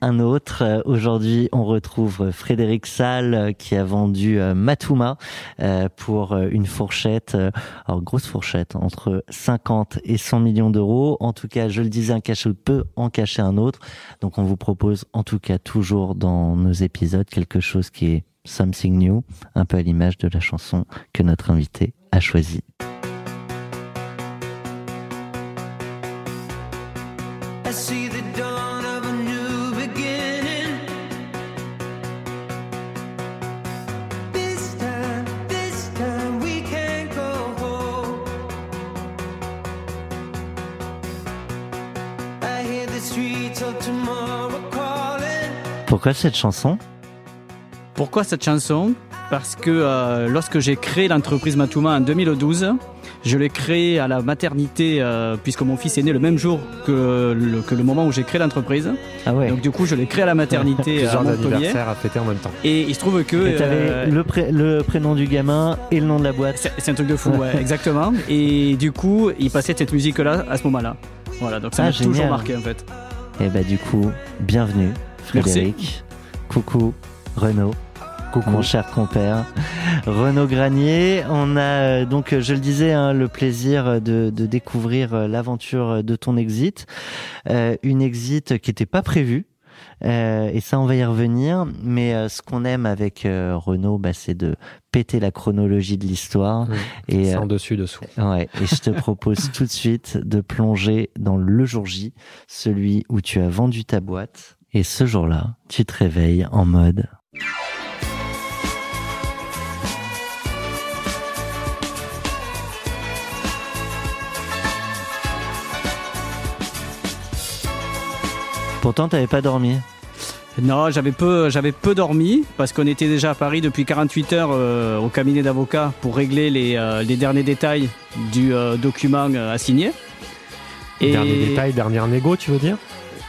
un autre. Euh, Aujourd'hui, on retrouve Frédéric Salle euh, qui a vendu euh, Matuma pour une fourchette, alors grosse fourchette, entre 50 et 100 millions d'euros. En tout cas, je le disais, un cache peut en cacher un autre. Donc, on vous propose, en tout cas, toujours dans nos épisodes, quelque chose qui est something new, un peu à l'image de la chanson que notre invité a choisie. Pourquoi cette chanson? Pourquoi cette chanson? Parce que euh, lorsque j'ai créé l'entreprise Matuma en 2012, je l'ai créée à la maternité euh, puisque mon fils est né le même jour que le, que le moment où j'ai créé l'entreprise. Ah ouais. Donc du coup, je l'ai créé à la maternité à Plusieurs Montpellier. anniversaires à fêter en même temps. Et il se trouve que Et euh, le, pré- le prénom du gamin et le nom de la boîte. c'est un truc de fou, ouais, exactement. Et du coup, il passait cette musique-là à ce moment-là. Voilà, donc ça Ah, m'a toujours marqué en fait. Et bah du coup, bienvenue Frédéric. Coucou Renaud, Coucou. mon cher compère. Renaud Granier, on a euh, donc, euh, je le disais, hein, le plaisir de, de découvrir euh, l'aventure de ton exit. Euh, une exit qui n'était pas prévue. Euh, et ça, on va y revenir. Mais euh, ce qu'on aime avec euh, Renaud, bah, c'est de péter la chronologie de l'histoire. Oui, Et, euh, en dessus, dessous. Ouais, et je te propose tout de suite de plonger dans le jour J, celui où tu as vendu ta boîte. Et ce jour-là, tu te réveilles en mode Pourtant, t'avais pas dormi. Non, j'avais peu, j'avais peu dormi parce qu'on était déjà à Paris depuis 48 heures euh, au cabinet d'avocat pour régler les, euh, les derniers détails du euh, document euh, à signer. Dernier détail, dernière négo, tu veux dire?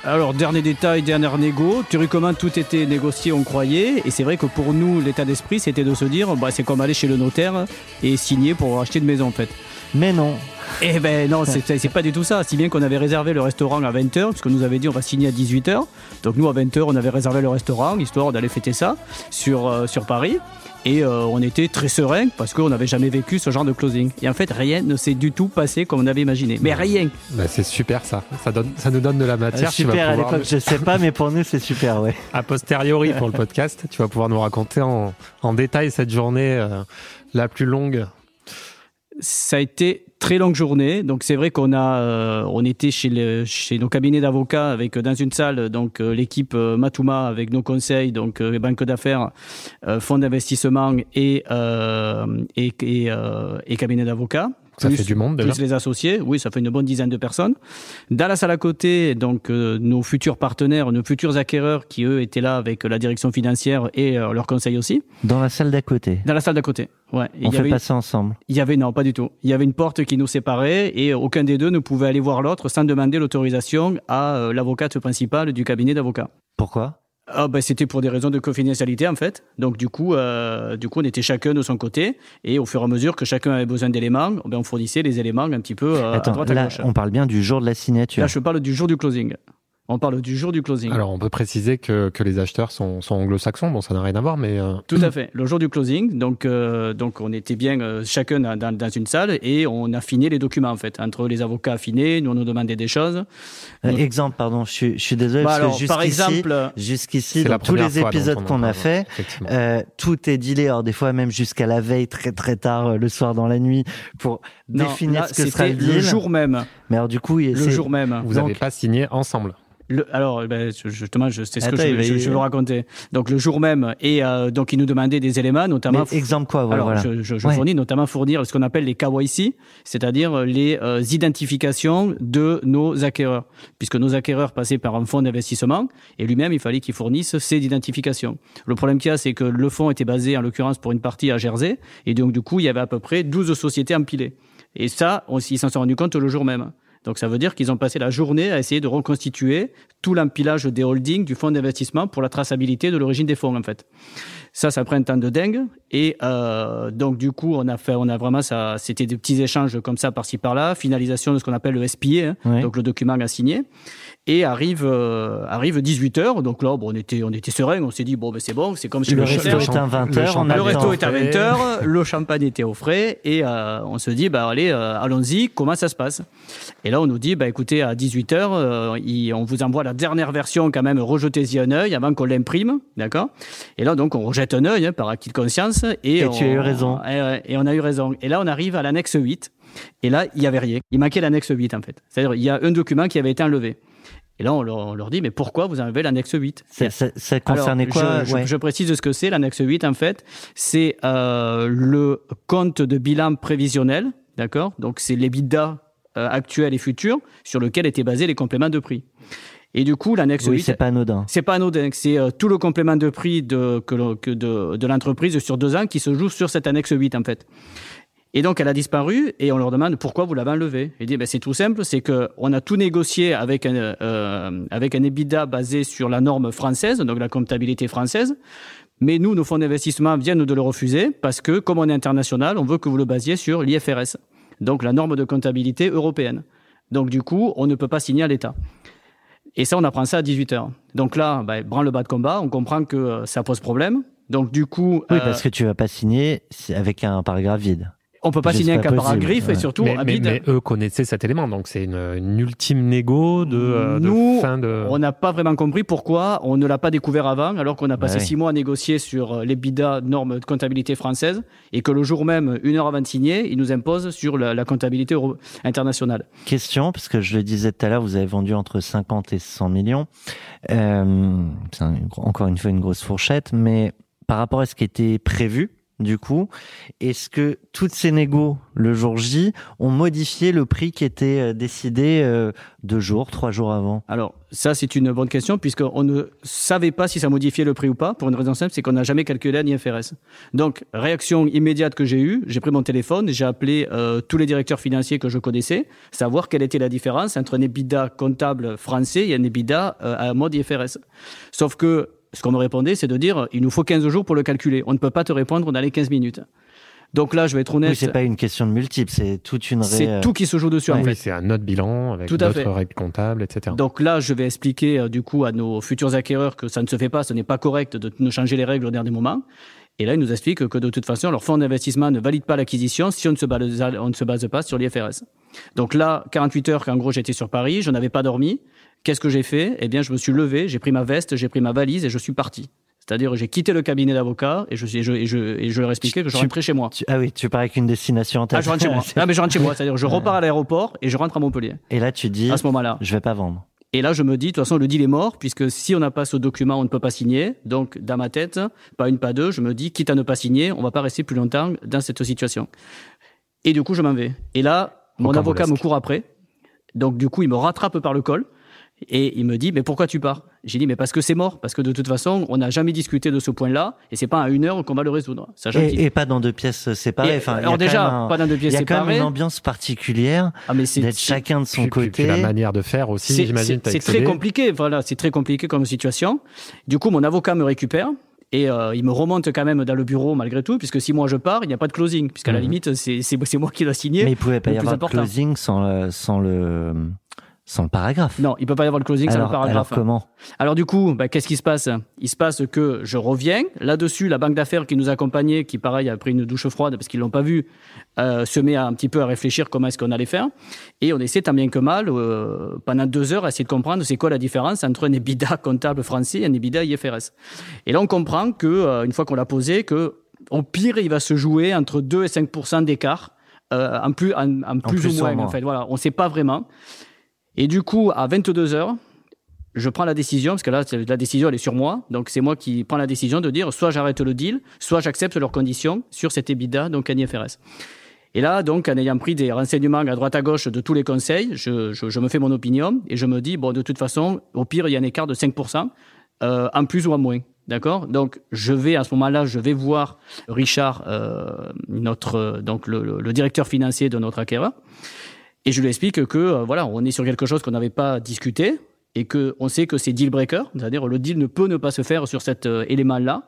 Alors, dernier détail, dernière négo. Théoriquement, tout était négocié, on croyait. Et c'est vrai que pour nous, l'état d'esprit, c'était de se dire, bah, c'est comme aller chez le notaire et signer pour acheter une maison, en fait. Mais non. Eh ben non, c'est c'est pas du tout ça. Si bien qu'on avait réservé le restaurant à 20h, parce qu'on nous avait dit on va signer à 18h. Donc nous, à 20h, on avait réservé le restaurant, histoire d'aller fêter ça sur, euh, sur Paris. Et euh, on était très serein parce qu'on n'avait jamais vécu ce genre de closing. Et en fait, rien ne s'est du tout passé comme on avait imaginé. Mais rien. bah, C'est super ça. Ça, donne, ça nous donne de la matière. tu vas super à l'époque, je sais pas, mais pour nous, c'est super, ouais. a posteriori pour le podcast, tu vas pouvoir nous raconter en, en détail cette journée euh, la plus longue. Ça a été très longue journée. Donc c'est vrai qu'on a, euh, on était chez, chez nos cabinets d'avocats avec euh, dans une salle donc euh, l'équipe Matuma avec nos conseils donc euh, banques d'affaires, fonds d'investissement et et, et, et cabinets d'avocats. Ça Plus- fait du monde déjà. plus les associés, oui, ça fait une bonne dizaine de personnes. Dans la salle à côté, donc euh, nos futurs partenaires, nos futurs acquéreurs qui eux étaient là avec la direction financière et euh, leurs conseils aussi. Dans la salle d'à côté. Dans la salle d'à côté, ouais. Et On y fait avait- pas ça ensemble. il y avait non, pas du tout. Il y avait une porte qui nous séparait et aucun des deux ne pouvait aller voir l'autre sans demander l'autorisation à euh, l'avocate principale du cabinet d'avocats. Pourquoi? Ah ben c'était pour des raisons de confidentialité en fait. Donc du coup, euh, du coup on était chacun de son côté et au fur et à mesure que chacun avait besoin d'éléments, ben on fournissait les éléments un petit peu euh, à Attends, droite à là, gauche. on parle bien du jour de la signature. Là je parle du jour du closing. On parle du jour du closing. Alors on peut préciser que, que les acheteurs sont, sont anglo-saxons, bon ça n'a rien à voir, mais euh, Tout à fait. Le jour du closing, donc, euh, donc on était bien euh, chacun dans, dans- une salle et on affinait les documents en fait. Entre les avocats affinés, nous on nous demandait des choses. Euh, Donc- exemple, pardon, je suis, je suis désolé Bah parce alors, que par jusqu'ici, exemple, jusqu'ici, dans tous les épisodes qu'on a fait, euh, tout est dealé, alors des fois même jusqu'à la veille, très très tard, le soir dans la nuit, pour non, définir là, ce que sera c'était le deal. le jour même. Mais alors du coup, il- le jour même. Vous n'avez pas signé ensemble. Le- alors, ben, je- justement, je, c'est ce que je, va je- je veux raconter. Donc, le jour même, et euh, donc, ils nous demandaient des éléments, notamment. mais exemple quoi voilà, Alors, voilà. je, je, je Ouais. fournis notamment fournir ce qu'on appelle les KYC, c'est-à-dire les euh, identifications de nos acquéreurs, puisque nos acquéreurs passaient par un fonds d'investissement et lui-même il fallait qu'il fournisse ces identifications. Le problème qu'il y a, c'est que le fonds était basé en l'occurrence pour une partie à Jersey et donc du coup il y avait à peu près 12 sociétés empilées. Et ça, on, ils s'en sont rendus compte le jour même. Donc ça veut dire qu'ils ont passé la journée à essayer de reconstituer tout l'empilage des holdings du fonds d'investissement pour la traçabilité de l'origine des fonds en fait. Ça, ça prend un temps de dingue. Et euh, donc du coup, on a fait, on a vraiment ça. C'était des petits échanges comme ça par-ci par-là, finalisation de ce qu'on appelle le SPA, hein, Ouais. donc le document à signer. Et arrive euh, arrive 18 h Donc là, bon, on était on était serein. On s'est dit bon, ben c'est bon, c'est comme chez le le resto est à 20 le resto est à 20 h le champagne était au frais et euh, on se dit bah allez euh, allons-y comment ça se passe? Et là on nous dit bah écoutez à 18 h on vous envoie la dernière version quand même rejetez-y un œil avant qu'on l'imprime d'accord? Et là donc on rejette un œil hein, par acquis de conscience et, Et on- tu as eu raison. et, ouais, et on a eu raison. Et là on arrive à l'annexe 8 et là il y avait rien. Il manquait l'annexe 8 en fait. C'est-à-dire il y a un document qui avait été enlevé et là on leur, on leur dit mais pourquoi vous enlevez l'annexe 8 Ça, ça- ça concernait quoi je, Ouais? je précise ce que c'est, l'annexe 8, en fait. C'est euh, le compte de bilan prévisionnel, d'accord? Donc, c'est l'EBITDA euh, actuel et futur sur lequel étaient basés les compléments de prix. Et du coup, l'annexe Oui, 8, c'est pas anodin. c'est pas anodin, c'est euh, tout le complément de prix de, que de, de l'entreprise sur deux ans qui se joue sur cette annexe 8, en fait. Et donc, elle a disparu et on leur demande pourquoi vous l'avez enlevée? Il dit, ben, c'est tout simple, c'est que on a tout négocié avec un, euh, avec un EBITDA basé sur la norme française, donc la comptabilité française. Mais nous, nos fonds d'investissement viennent de le refuser parce que, comme on est international, on veut que vous le basiez sur l'IFRS, donc la norme de comptabilité européenne. Donc, du coup, on ne peut pas signer à l'État. Et ça, on apprend ça à 18h. Donc là, ben, branle le bas de combat, on comprend que euh, ça pose problème. Donc, du coup, Oui, euh, parce que tu vas pas signer avec un paragraphe vide. On peut pas signer un possible, griffe ouais. et surtout mais, mais- eux connaissaient cet élément, donc c'est une, une ultime négo de, euh, de Nous, fin de. On n'a pas vraiment compris pourquoi on ne l'a pas découvert avant, alors qu'on a passé Ouais. six mois à négocier sur euh, les BIDA normes de comptabilité française et que le jour même, une heure avant de signer, ils nous imposent sur la, la comptabilité internationale. Question, parce que je le disais tout à l'heure, vous avez vendu entre 50 et 100 millions. Euh, c'est un- encore une fois une grosse fourchette, mais par rapport à ce qui était prévu, du coup, est-ce que toutes ces négos le jour J ont modifié le prix qui était euh, décidé euh, deux jours, trois jours avant? Alors, ça, c'est une bonne question, puisqu'on ne savait pas si ça modifiait le prix ou pas, pour une raison simple, c'est qu'on n'a jamais calculé un IFRS. Donc, réaction immédiate que j'ai eue, j'ai pris mon téléphone, j'ai appelé euh, tous les directeurs financiers que je connaissais, savoir quelle était la différence entre un EBITDA comptable français et un EBITDA à mode IFRS. Sauf que, ce qu'on me répondait, c'est de dire, il nous faut 15 jours pour le calculer. On ne peut pas te répondre dans les 15 minutes. Donc là, je vais être honnête, Oui, c'est pas une question de multiple, c'est toute une ré- c'est tout qui se joue dessus, en Oui, fait. c'est un autre bilan avec d'autres règles comptables, etc. Donc là, je vais expliquer euh, du coup à nos futurs acquéreurs que ça ne se fait pas, ce n'est pas correct de nous changer les règles au dernier moment. Et là, ils nous expliquent que de toute façon, leur fonds d'investissement ne valide pas l'acquisition si on ne se base, on ne se base pas sur l'IFRS. Donc là, 48 heures qu'en gros j'étais sur Paris, je n'avais pas dormi. Qu'est-ce que j'ai fait? Eh bien, je me suis levé, j'ai pris ma veste, j'ai pris ma valise et je suis parti. C'est-à-dire, j'ai quitté le cabinet d'avocat et je, et je, et je, et je leur expliquais que je Tu- rentrais chez moi. Tu- Ah oui, tu pars avec une destination en tête. Ah, je rentre chez moi. Ah, mais je rentre chez moi. C'est-à-dire, je repars à l'aéroport et je rentre à Montpellier. Et là, tu dis, À ce moment-là. je vais pas vendre. Et là, je me dis, de toute façon, le deal est mort, puisque si on n'a pas ce document, on ne peut pas signer. Donc, dans ma tête, pas une, pas deux, je me dis, quitte à ne pas signer, on va pas rester plus longtemps dans cette situation. Et du coup, je m'en vais. Et là, mon avocat me court après. Donc, du coup, il me rattrape par le col. Et il me dit, mais pourquoi tu pars? J'ai dit, mais parce que c'est mort. Parce que de toute façon, on n'a jamais discuté de ce point-là. Et c'est pas à une heure qu'on va le résoudre. Et, et pas dans deux pièces séparées. Et- Enfin, il y a alors quand déjà, même un- pas dans deux Il pièces y a quand même séparées. une ambiance particulière Ah, mais c'est- d'être chacun de son Puis- puis- côté. puis la manière de faire aussi, C'est- j'imagine. c'est- très compliqué, voilà, c'est très compliqué comme situation. Du coup, mon avocat me récupère et euh, il me remonte quand même dans le bureau malgré tout, puisque si moi je pars, il n'y a pas de closing, puisqu'à la Mhm. limite, c'est moi qui dois signer. Mais il pouvait pas y avoir de closing sans le, sans le, sans le paragraphe. Non, il peut pas y avoir le closing sans alors, le paragraphe. alors comment Alors du coup, bah, qu'est-ce qui se passe? Il se passe que je reviens. Là-dessus, la banque d'affaires qui nous accompagnait, qui pareil a pris une douche froide parce qu'ils l'ont pas vu, euh, se met à, un petit peu à réfléchir comment est-ce qu'on allait faire. Et on essaie tant bien que mal, euh, pendant deux heures, à essayer de comprendre c'est quoi la différence entre un EBITDA comptable français et un EBITDA IFRS. Et là, on comprend que euh, une fois qu'on l'a posé, que au pire, il va se jouer entre 2 et 5 d'écart euh, en plus, en, en plus, plus ou moins, moins. en fait. Voilà, on ne sait pas vraiment. Et du coup, à 22 heures, je prends la décision, parce que là, la décision, elle est sur moi. Donc, c'est moi qui prends la décision de dire soit j'arrête le deal, soit j'accepte leurs conditions sur cet EBITDA, donc un IFRS. Et là, donc, en ayant pris des renseignements à droite à gauche de tous les conseils, je, je- je me fais mon opinion et je me dis, bon, de toute façon, au pire, il y a un écart de 5%, euh, en plus ou en moins. D'accord? Donc, je vais, à ce moment-là, je vais voir Richard, euh, notre, euh, donc le, le- le directeur financier de notre acquéreur, et je lui explique que, euh, voilà, on est sur quelque chose qu'on n'avait pas discuté et que on sait que c'est deal breaker, c'est-à-dire le deal ne peut ne pas se faire sur cet euh, élément-là.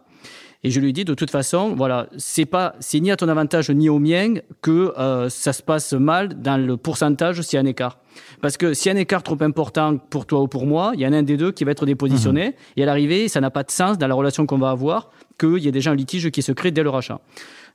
Et je lui dis de toute façon, voilà, c'est pas, c'est ni à ton avantage ni au mien que euh, ça se passe mal dans le pourcentage s'il y a un écart. Parce que s'il y a un écart trop important pour toi ou pour moi, il y en a un des deux qui va être dépositionné. Et à l'arrivée, ça n'a pas de sens dans la relation qu'on va avoir qu'il y ait déjà un litige qui se crée dès le rachat.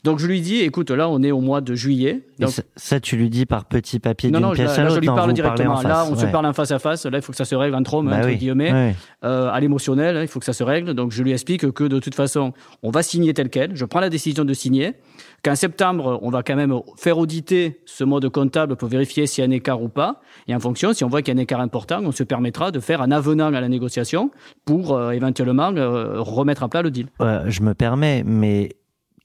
Donc je lui dis, écoute, là on est au mois de juillet. Donc, ça, ça, tu lui dis par petit papier non, d'une non, je, pièce là, à je l'autre. lui non, parle directement. en Là, face, on se parle en face à face. Là, il faut que ça se règle entre hommes, Bah entre oui, guillemets. Euh, à l'émotionnel, hein, il faut que ça se règle. Donc, je lui explique que de toute façon, on va signer tel quel. Je prends la décision de signer. Qu'en septembre, on va quand même faire auditer ce mode comptable pour vérifier s'il y a un écart ou pas. Et en fonction, si on voit qu'il y a un écart important, on se permettra de faire un avenant à la négociation pour euh, éventuellement euh, remettre à plat le deal. Je me permets, mais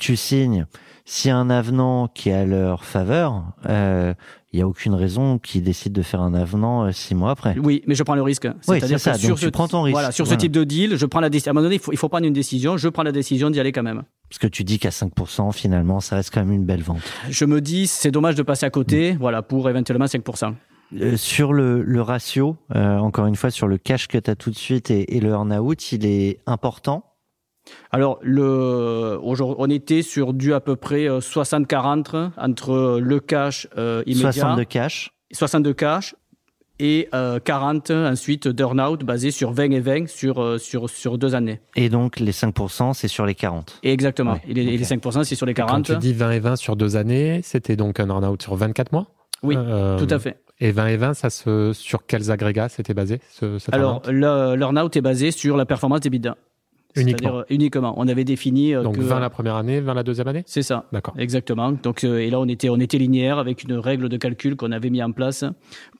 tu signes. S'il y a un avenant qui est à leur faveur, euh, il y a aucune raison qu'ils décident de faire un avenant euh, six mois après. Oui, mais je prends le risque. Oui, C'est-à-dire que sur Donc, ce, tu prends ton risque. Voilà, sur ce type de deal, je prends la décision. À un moment donné, il faut, il faut prendre une décision. Je prends la décision d'y aller quand même. Parce que tu dis qu'à 5%, finalement, ça reste quand même une belle vente. Je me dis, c'est dommage de passer à Mm. côté, voilà, pour éventuellement 5%. Euh, sur le, le ratio, euh, encore une fois, sur le cash que tu as tout de suite et, et le earn-out, il est important. Alors, le, on était sur du à peu près euh, 60-40 entre le cash euh, immédiat, 62 cash. 62 cash et euh, 40 ensuite d'earn-out basé sur 20 et 20 sur, euh, sur, sur deux années. Et donc, les 5%, c'est sur les 40. Et exactement. Ouais, et, les, et ok. les 5%, c'est sur les Quand 40. tu dis 20 et 20 sur deux années, c'était donc un earn-out sur 24 mois? Oui, Euh, tout à fait. Et 20 et 20, ça se, sur quels agrégats c'était basé ce, cet Alors, le- l'earn-out est basé sur la performance des bidas. Uniquement. C'est-à-dire, euh, uniquement. On avait défini euh, Donc que... 20 la première année, 20 la deuxième année? C'est ça. D'accord. Exactement. Donc, euh, et là, on était, on était linéaire avec une règle de calcul qu'on avait mis en place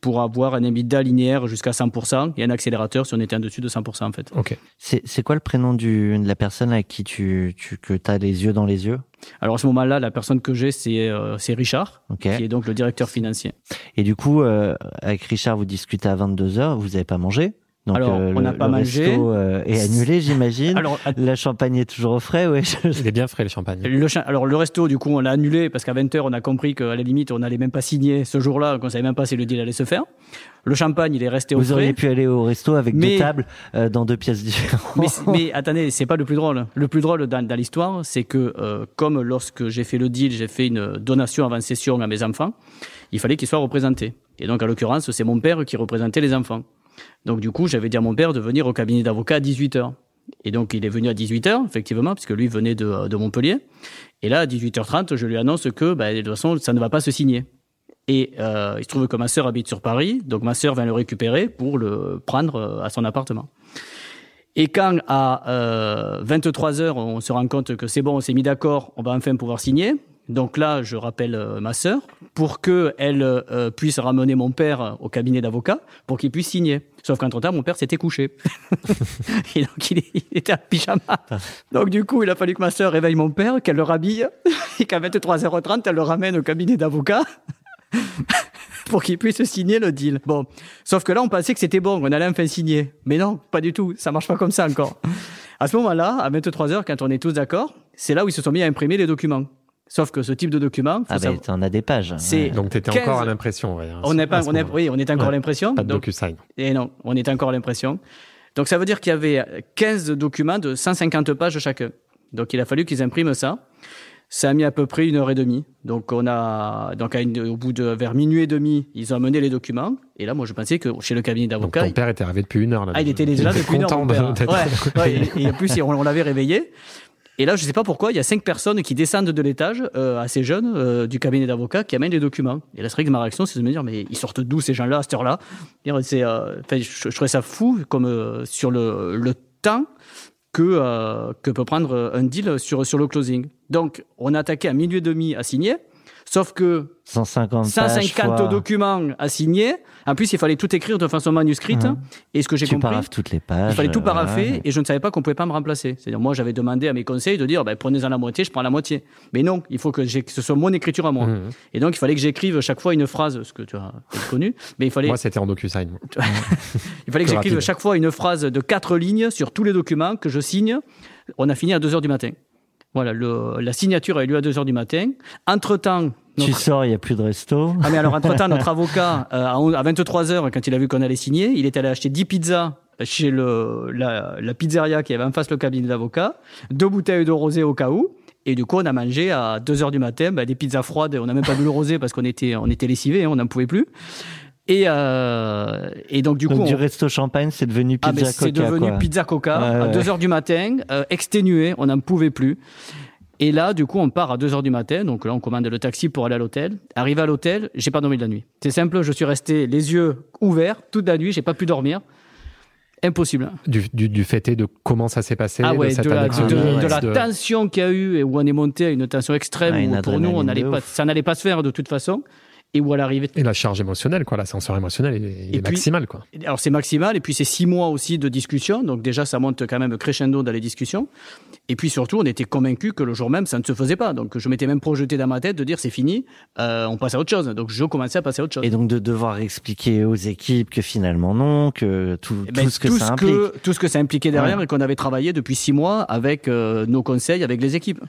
pour avoir un EBITDA linéaire jusqu'à 100% et un accélérateur si on était en dessus de 100% en fait. Ok. C'est c'est quoi le prénom du, de la personne avec qui tu, tu que as les yeux dans les yeux? Alors à ce moment-là, la personne que j'ai, c'est euh, c'est Richard, Ok. qui est donc le directeur financier. Et du coup, euh, avec Richard, vous discutez à 22h, vous n'avez pas mangé? Donc, Alors, euh, on le- n'a pas le mangé. resto, euh, est annulé, j'imagine. Alors, à- La champagne est toujours au frais, je- Il est bien frais le champagne. le, cha- alors le resto, du coup, on l'a annulé parce qu'à 20h, on a compris qu'à la limite, on n'allait même pas signer ce jour-là, qu'on savait même pas si le deal allait se faire. Le champagne, il est resté au Vous frais. auriez pu aller au resto avec Mais- deux tables euh, dans deux pièces différentes. Mais, mais attendez, c'est pas le plus drôle. Le plus drôle dans, dans l'histoire, c'est que euh, comme lorsque j'ai fait le deal, j'ai fait une donation avant session à mes enfants, il fallait qu'ils soient représentés. Et donc, en l'occurrence, c'est mon père qui représentait les enfants. Donc, du coup, j'avais dit à mon père de venir au cabinet d'avocat à 18h. Et donc, il est venu à 18h, effectivement, puisque lui venait de, de Montpellier. Et là, à 18h30, je lui annonce que, bah, de toute façon, ça ne va pas se signer. Et euh, il se trouve que ma sœur habite sur Paris, donc ma sœur vient le récupérer pour le prendre euh, à son appartement. Et quand à euh, 23 heures, on se rend compte que c'est bon, on s'est mis d'accord, on va enfin pouvoir signer. Donc là, je rappelle euh, ma sœur pour que elle euh, puisse ramener mon père au cabinet d'avocat pour qu'il puisse signer. Sauf qu'entre temps, mon père s'était couché. et donc il était en pyjama. Donc du coup, il a fallu que ma sœur réveille mon père, qu'elle le rhabille et qu'à 23h30, elle le ramène au cabinet d'avocat. pour qu'il puisse signer le deal. Bon, sauf que là, on pensait que c'était bon, on allait enfin signer. Mais non, pas du tout, ça marche pas comme ça encore. À ce moment-là, à 23h, quand on est tous d'accord, c'est là où ils se sont mis à imprimer les documents. Sauf que ce type de document, faut Ah ben, savoir- t'en as des pages. Ouais. Donc tu étais 15. encore à l'impression. ouais, hein, on n'est pas, on est, oui, on est encore à l'impression. Pas de Donc- DocuSign. et non, on est encore à l'impression. Donc ça veut dire qu'il y avait 15 documents de 150 pages chacun. Donc il a fallu qu'ils impriment ça. Ça a mis à peu près une heure et demie. Donc on a, donc à une- au bout de vers minuit et demi, ils ont amené les documents. Et là, moi, je pensais que chez le cabinet d'avocats, ton père était arrivé depuis une heure là. ah, il était déjà là depuis une heure, content mon père. Ouais, ouais, et, et en plus, on, on l'avait réveillé. Et là, je sais pas pourquoi, il y a cinq personnes qui descendent de l'étage, euh, assez jeunes, euh, du cabinet d'avocats, qui amènent les documents. Et là, c'est vrai que ma réaction, c'est de me dire, mais ils sortent d'où ces gens-là à cette heure-là? C'est, euh, je, je trouvais ça fou, comme euh, sur le, le temps que, euh, que peut prendre un deal sur, sur le closing. Donc, on a attaqué à minuit et demi à signer. Sauf que 150 pages 150 fois- documents à signer. En plus, il fallait tout écrire de façon manuscrite. Mhm. Et ce que j'ai compris, toutes les pages. il fallait tout euh, paraffer et je ne savais pas qu'on pouvait pas me remplacer. C'est-à-dire, moi, j'avais demandé à mes conseils de dire, ben, prenez-en la moitié, je prends la moitié. Mais non, il faut que, ce soit mon écriture à moi. Mhm. Et donc, il fallait que j'écrive chaque fois une phrase, ce que tu as connu. Mais il fallait, Moi, c'était en DocuSign. il fallait que j'écrive chaque fois une phrase de quatre lignes sur tous les documents que je signe. On a fini à 2 heures du matin. Voilà, le- la signature a eu lieu à 2 heures du matin. Entre-temps, Tu sors, il n'y a plus de resto. ah mais alors entre-temps, notre avocat, euh, à on- à 23h, quand il a vu qu'on allait signer, il est allé acheter 10 pizzas chez le, la, la pizzeria qui avait en face le cabinet de l'avocat, deux bouteilles de rosé au cas où. Et du coup, on a mangé à 2h du matin bah, des pizzas froides. On n'a même pas bu le rosé parce qu'on était, on était lessivés, hein, on n'en pouvait plus. Et, euh, et donc, du Donc, coup, du on- resto champagne, c'est devenu ah, pizza c'est coca. devenu quoi. pizza coca Ouais, à ouais. 2h du matin, euh, exténué, on n'en pouvait plus. Et là, du coup, on part à 2h du matin. Donc là, on commande le taxi pour aller à l'hôtel. Arrivé à l'hôtel, j'ai pas dormi de la nuit. C'est simple, je suis resté les yeux ouverts toute la nuit, j'ai pas pu dormir. Impossible. Du, du, du fait est de comment ça s'est passé, Ah ouais, de cette de la, de, la tension qu'il y a eu et où on est monté à une tension extrême une où pour nous, on pas, ça n'allait pas se faire de toute façon. Et où à l'arrivée, Et la charge émotionnelle, quoi, l'ascenseur émotionnel, est, est puis- maximal, quoi. Alors c'est maximal, et puis c'est six mois aussi de discussion, donc déjà ça monte quand même crescendo dans les discussions. Et puis surtout, on était convaincus que le jour même, ça ne se faisait pas. Donc je m'étais même projeté dans ma tête de dire c'est fini, euh, on passe à autre chose. Donc je commençais à passer à autre chose. Et donc de devoir expliquer aux équipes que finalement non, que tout, Eh ben, tout ce que ça implique. que- tout ce que ça impliquait derrière Ouais. et qu'on avait travaillé depuis six mois avec euh, nos conseils, avec les équipes.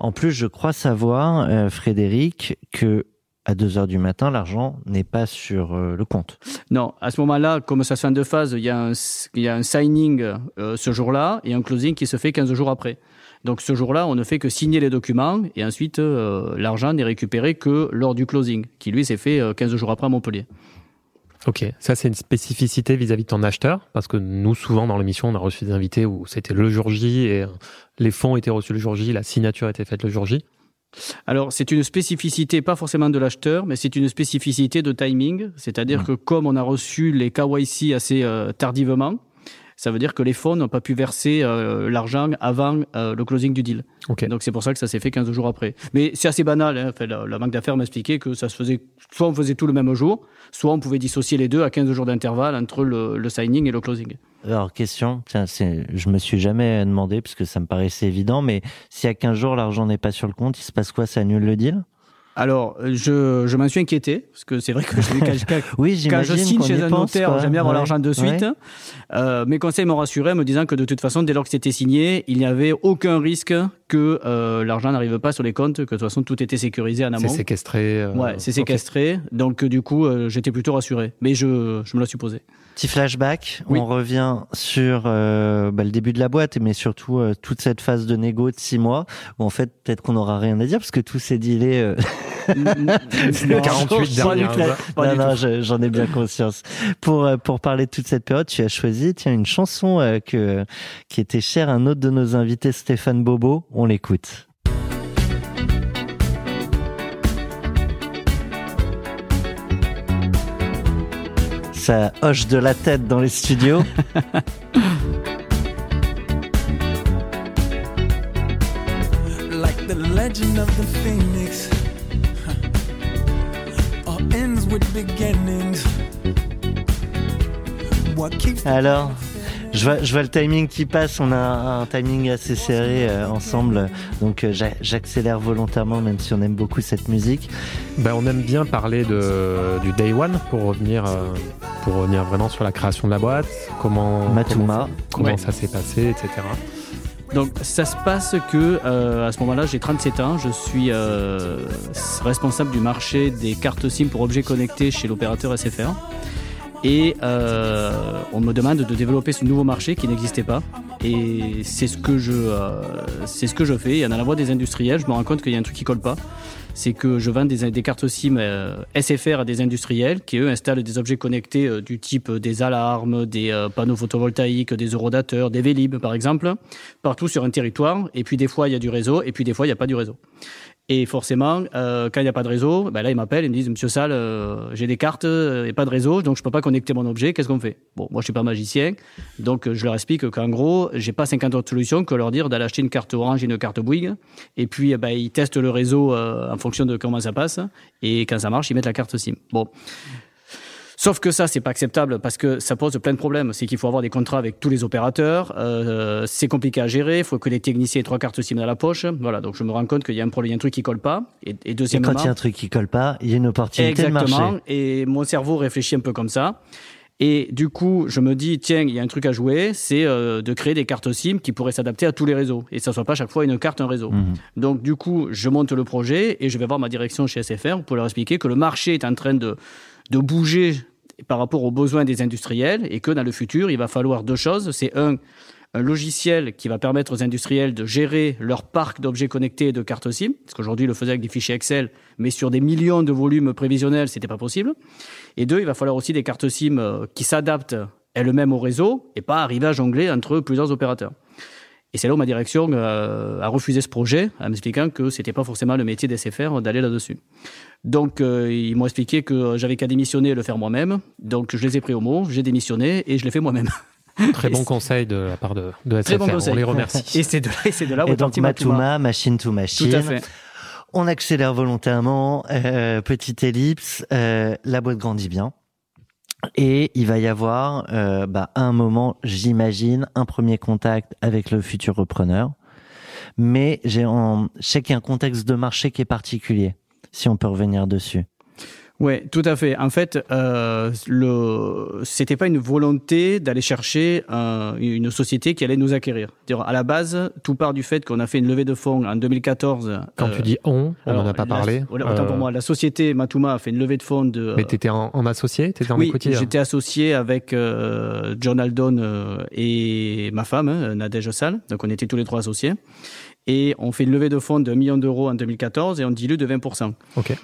En plus, je crois savoir, euh, Frédéric, que à 2 heures du matin, l'argent n'est pas sur euh, le compte. Non, à ce moment-là, comme ça se fait en deux phases, il y a un, il y a un signing euh, ce jour-là et un closing qui se fait 15 jours après. Donc ce jour-là, on ne fait que signer les documents et ensuite euh, l'argent n'est récupéré que lors du closing, qui lui s'est fait euh, 15 jours après à Montpellier. Ok, ça c'est une spécificité vis-à-vis de ton acheteur, parce que nous, souvent dans l'émission, on a reçu des invités où c'était le jour J et les fonds étaient reçus le jour J, la signature était faite le jour J. Alors, c'est une spécificité, pas forcément de l'acheteur, mais c'est une spécificité de timing. C'est-à-dire que comme on a reçu les KYC assez euh, tardivement, ça veut dire que les fonds n'ont pas pu verser euh, l'argent avant euh, le closing du deal. Donc, c'est pour ça que ça s'est fait 15 jours après. Mais c'est assez banal. Hein. Enfin, la, la banque d'affaires m'a expliqué que ça se faisait, soit on faisait tout le même jour, soit on pouvait dissocier les deux à 15 jours d'intervalle entre le, le signing et le closing. Alors, question, tiens, c'est, je me suis jamais demandé, parce que ça me paraissait évident, mais si à 15 jours, l'argent n'est pas sur le compte, il se passe quoi? Ça annule le deal? Alors, euh, je, je m'en suis inquiété, parce que c'est vrai que je, quand, quand- Oui, quand j'imagine je signe chez un pense, notaire, j'aime bien avoir Ouais. l'argent de suite. Ouais. Euh, mes conseils m'ont rassuré en me disant que de toute façon, dès lors que c'était signé, il n'y avait aucun risque que euh, l'argent n'arrive pas sur les comptes, que de toute façon tout était sécurisé en C'est amont. séquestré. euh, Ouais, c'est séquestré. Donc euh, du coup, euh, j'étais plutôt rassuré. Mais je, je me l'ai supposé. Petit flashback, Oui. on revient sur euh, bah, le début de la boîte, mais surtout euh, toute cette phase de négo de six mois, où en fait peut-être qu'on n'aura rien à dire, parce que tout s'est dealé. euh, Non, 48 pas du dernières tout. heures. Pas non, non, j'en ai bien conscience. Pour pour parler de toute cette période, tu as choisi tiens une chanson euh, que qui était chère à un autre de nos invités, Stéphane Bobo. On l'écoute. Ça hoche de la tête dans les studios. like the legend of the phoenix. Huh. All ends with beginnings. What keeps Alors, je vois, je vois le timing qui passe. On a un, un timing assez serré euh, ensemble, donc euh, j'a- j'accélère volontairement, même si on aime beaucoup cette musique. Ben, on aime bien parler de, du day one pour revenir, euh, pour revenir vraiment sur la création de la boîte, comment, Matuma. comment, comment Ouais. ça s'est passé, etc. Donc ça se passe que euh, à ce moment-là, j'ai 37 ans, je suis euh, responsable du marché des cartes SIM pour objets connectés chez l'opérateur SFR. Et euh, on me demande de développer ce nouveau marché qui n'existait pas. Et c'est ce que je, euh, c'est ce que je fais. Et dans la voie des industriels, je me rends compte qu'il y a un truc qui colle pas. C'est que je vends des, des cartes SIM euh, SFR à des industriels qui eux installent des objets connectés euh, du type des alarmes, des euh, panneaux photovoltaïques, des eurodateurs, des Vélib par exemple, partout sur un territoire. Et puis des fois il y a du réseau, et puis des fois il n'y a pas du réseau. Et forcément, euh, quand il n'y a pas de réseau, ben là, ils m'appellent, ils me disent, Monsieur Salle, euh, j'ai des cartes euh, et pas de réseau, donc je peux pas connecter mon objet, qu'est-ce qu'on fait? Bon, moi, je suis pas magicien, donc euh, je leur explique qu'en gros, j'ai pas 50 autres solutions que leur dire d'aller acheter une carte Orange et une carte Bouygues, et puis eh ben, ils testent le réseau euh, en fonction de comment ça passe, et quand ça marche, ils mettent la carte SIM. Bon. Sauf que ça, c'est pas acceptable parce que ça pose plein de problèmes. C'est qu'il faut avoir des contrats avec tous les opérateurs. Euh, c'est compliqué à gérer. Il faut que les techniciens aient trois cartes SIM dans la poche. Voilà. Donc je me rends compte qu'il y a un problème, il y a un truc qui colle pas. Et, et Et deuxièmement, quand il y a un truc qui colle pas, il y a une opportunité de exactement. marché. Et mon cerveau réfléchit un peu comme ça. Et du coup, je me dis, tiens, il y a un truc à jouer, c'est euh, de créer des cartes SIM qui pourraient s'adapter à tous les réseaux. Et ça soit pas chaque fois une carte, un réseau. Mhm. Donc, du coup, je monte le projet et je vais voir ma direction chez SFR pour leur expliquer que le marché est en train de, de bouger par rapport aux besoins des industriels et que dans le futur, il va falloir deux choses. C'est un, un logiciel qui va permettre aux industriels de gérer leur parc d'objets connectés et de cartes SIM, parce qu'aujourd'hui, ils le faisaient avec des fichiers Excel, mais sur des millions de volumes prévisionnels, c'était pas possible. Et deux, il va falloir aussi des cartes SIM euh, qui s'adaptent elles-mêmes au réseau et pas arriver à jongler entre plusieurs opérateurs. Et c'est là où ma direction euh, a refusé ce projet, en m'expliquant que c'était pas forcément le métier d'SFR d'aller là-dessus. Donc, euh, ils m'ont expliqué que j'avais qu'à démissionner et le faire moi-même. Donc, je les ai pris au mot, j'ai démissionné et je l'ai fait moi-même. Très bon conseil de la part de, de Très bon conseil. On les remercie. Et c'est de là, et c'est de là où Et est donc Matuma. Matuma, machine to machine. Tout à fait. On accélère volontairement, euh, petite ellipse, euh, la boîte grandit bien. Et il va y avoir, euh, bah, un moment, j'imagine, un premier contact avec le futur repreneur. Mais j'ai en, je sais qu'il y a un contexte de marché qui est particulier, si on peut revenir dessus. Oui, tout à fait. En fait, euh, le, c'était pas une volonté d'aller chercher un- une société qui allait nous acquérir. C'est-à-dire, À la base, tout part du fait qu'on a fait une levée de fonds en 2014. Quand euh, tu dis on, on n'en a pas la- parlé. autant pour Euh, moi, la société Matuma a fait une levée de fonds de. Mais t'étais en, en associé T'étais en oui, hein j'étais associé avec euh, John Aldon euh, et ma femme, hein, Nadège Sall. Donc, on était tous les trois associés. Et on fait une levée de fonds de 1 million d'euros en 2014 et on dilue de 20%. Ok.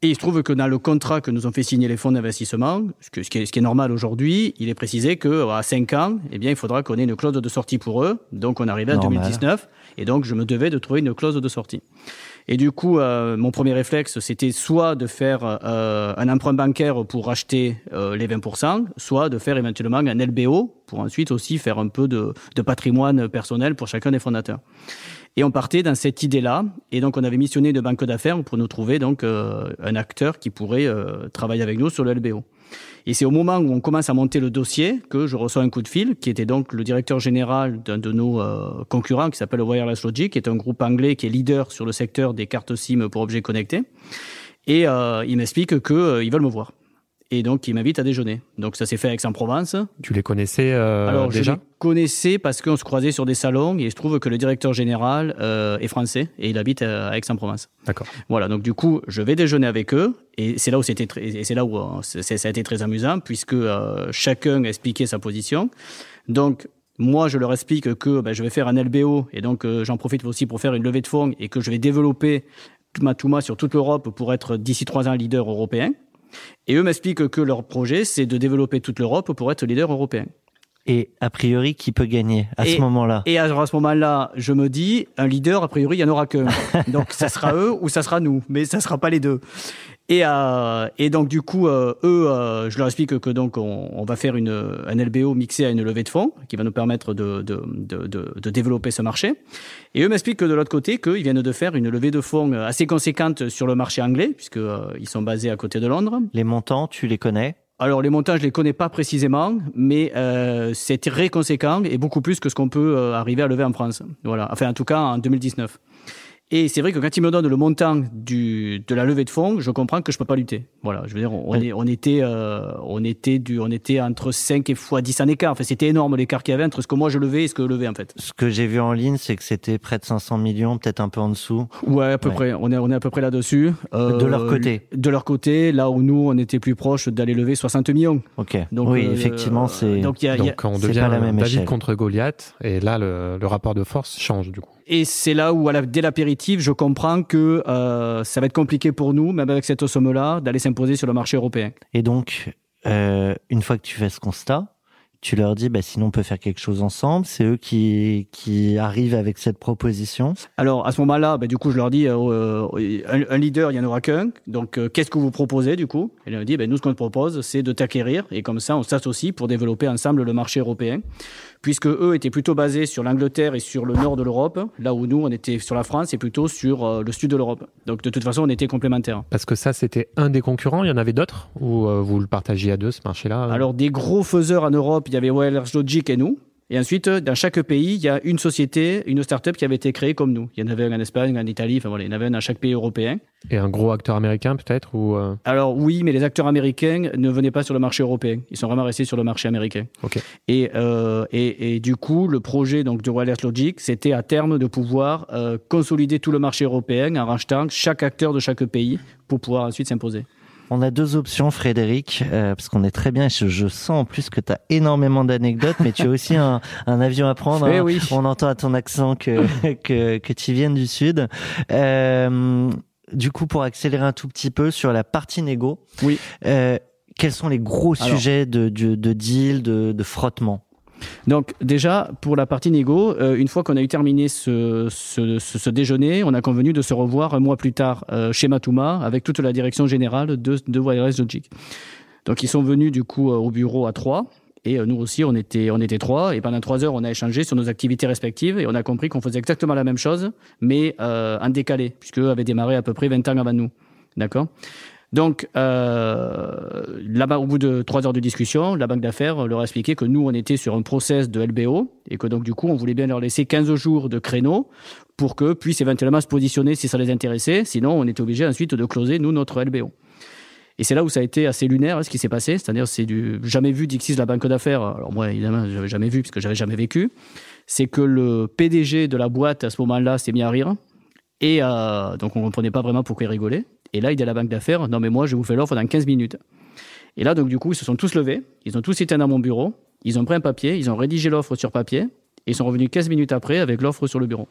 Et il se trouve que dans le contrat que nous ont fait signer les fonds d'investissement, ce, qui est, normal aujourd'hui, il est précisé que à 5 ans, eh bien, il faudra qu'on ait une clause de sortie pour eux. Donc, on arrivait à Normal. 2019. Et donc, je me devais de trouver une clause de sortie. Et du coup, euh, mon premier réflexe, c'était soit de faire euh, un emprunt bancaire pour racheter euh, les 20%, soit de faire éventuellement un LBO pour ensuite aussi faire un peu de, de patrimoine personnel pour chacun des fondateurs. Et on partait dans cette idée-là. Et donc, on avait missionné une banque d'affaires pour nous trouver donc euh, un acteur qui pourrait euh, travailler avec nous sur le LBO. Et c'est au moment où on commence à monter le dossier que je reçois un coup de fil, qui était donc le directeur général d'un de nos euh, concurrents, qui s'appelle Wireless Logic, qui est un groupe anglais qui est leader sur le secteur des cartes SIM pour objets connectés. Et euh, il m'explique qu'ils veulent me voir. Et donc, il m'invite à déjeuner. Donc, ça s'est fait à Aix-en-Provence. Tu les connaissais euh, Alors, je déjà les connaissais parce qu'on se croisait sur des salons et il se trouve que le directeur général euh, est français et il habite à Aix-en-Provence. D'accord. Voilà, donc du coup, je vais déjeuner avec eux et c'est là où c'était très, et c'est là où euh, ça a été très amusant puisque euh, chacun expliquait sa position. Donc moi, je leur explique que ben, je vais faire un LBO et donc euh, j'en profite aussi pour faire une levée de fonds et que je vais développer Matuma sur toute l'Europe pour être d'ici trois ans leader européen. Et eux m'expliquent que leur projet, c'est de développer toute l'Europe pour être leader européen. Et a priori, qui peut gagner à Et- ce moment-là? Et à, à ce moment-là, je me dis, un leader, a priori, il n'y en aura qu'un. donc, ça sera eux ou ça sera nous, mais ça sera pas les deux. Et, euh, et donc, du coup, euh, eux, euh, je leur explique que donc on, on va faire une, un LBO mixé à une levée de fonds qui va nous permettre de, de, de, de, de développer ce marché. Et eux m'expliquent que de l'autre côté, qu'ils viennent de faire une levée de fonds assez conséquente sur le marché anglais, puisque euh, ils sont basés à côté de Londres. Les montants, tu les connais? Alors les montants, je les connais pas précisément, mais euh, c'est très conséquent et beaucoup plus que ce qu'on peut euh, arriver à lever en France. Voilà, enfin en tout cas en 2019. Et c'est vrai que quand ils me donnent le montant du, de la levée de fonds, je comprends que je peux pas lutter. Voilà, je veux dire, on, est, on était, euh, on était du, on était entre 5 et fois 10 en écart. Enfin, c'était énorme l'écart qu'il y avait entre ce que moi je levais et ce que je levais en fait. Ce que j'ai vu en ligne, c'est que c'était près de 500 millions, peut-être un peu en dessous. Ouais, à peu Ouais. près. On est, on est à peu près là-dessus. Euh, De leur côté. De leur côté, là où nous, on était plus proche d'aller lever 60 millions. Ok. Donc, oui, euh, effectivement, c'est. Donc il y a, il y a- Donc on devient pas la même David échelle. contre Goliath, et là le, le rapport de force change du coup. Et c'est là où, à la- dès l'apéritif, je comprends que euh, ça va être compliqué pour nous, même avec cette somme-là, d'aller s'imposer sur le marché européen. Et donc, euh, une fois que tu fais ce constat, tu leur dis, bah, sinon on peut faire quelque chose ensemble. C'est eux qui, qui arrivent avec cette proposition. Alors à ce moment-là, bah, du coup, je leur dis, euh, un, un leader, il n'y en aura qu'un. Donc euh, qu'est-ce que vous proposez du coup? Et ils leur disent, bah, nous, ce qu'on te propose, c'est de t'acquérir. Et comme ça, on s'associe pour développer ensemble le marché européen. Puisque eux étaient plutôt basés sur l'Angleterre et sur le nord de l'Europe, là où nous, on était sur la France et plutôt sur euh, le sud de l'Europe. Donc de toute façon, on était complémentaires. Parce que ça, c'était un des concurrents. Il y en avait d'autres Ou euh, vous le partagiez à deux, ce marché-là Alors, des gros faiseurs en Europe, il y avait Wireless Logic et nous. Et ensuite, dans chaque pays, il y a une société, une start-up qui avait été créée comme nous. Il y en avait un en Espagne, en Italie, enfin voilà, il y en avait un dans chaque pays européen. Et un gros acteur américain, peut-être ou euh, Alors oui, mais les acteurs américains ne venaient pas sur le marché européen. Ils sont vraiment restés sur le marché américain. Ok. Et, euh, et, et du coup, le projet donc de Wireless Logic, c'était à terme de pouvoir euh, consolider tout le marché européen en rachetant chaque acteur de chaque pays pour pouvoir ensuite s'imposer. On a deux options, Frédéric, euh, parce qu'on est très bien. Je, je sens en plus que tu as énormément d'anecdotes, mais tu as aussi un, un avion à prendre. Eh hein. oui. On entend à ton accent que, que, que tu viennes du Sud. Euh, du coup, pour accélérer un tout petit peu sur la partie négo, Oui. euh, quels sont les gros Alors. sujets de, de, de deal, de, de frottement? Donc déjà, pour la partie négo, euh, une fois qu'on a eu terminé ce, ce, déjeuner, on a convenu de se revoir un mois plus tard euh, chez Matuma avec toute la direction générale de, de Wireless Logic. Donc ils sont venus du coup euh, au bureau à trois. Et nous aussi, on était, on était trois. Et pendant trois heures, on a échangé sur nos activités respectives. Et on a compris qu'on faisait exactement la même chose, mais euh, en décalé, puisqu'eux avaient démarré à peu près 20 ans avant nous. D'accord? Donc, euh, là-bas, au bout de trois heures de discussion, la banque d'affaires leur a expliqué que nous, on était sur un process de LBO et que donc, du coup, on voulait bien leur laisser 15 jours de créneau pour qu'eux puissent éventuellement se positionner si ça les intéressait. Sinon, on était obligé ensuite de closer, nous, notre LBO. Et c'est là où ça a été assez lunaire, hein, ce qui s'est passé. C'est-à-dire, c'est du jamais vu d'Ixis, la banque d'affaires. Alors, moi, évidemment, j'avais jamais vu puisque j'avais jamais vécu. C'est que le PDG de la boîte, à ce moment-là, s'est mis à rire. Et euh, donc, on comprenait pas vraiment pourquoi il rigolait. Et là, il dit à la banque d'affaires Non, mais moi, je vous fais l'offre dans 15 minutes. Et là, donc, du coup, ils se sont tous levés. Ils ont tous été dans mon bureau. Ils ont pris un papier. Ils ont rédigé l'offre sur papier. Et ils sont revenus 15 minutes après avec l'offre sur le bureau.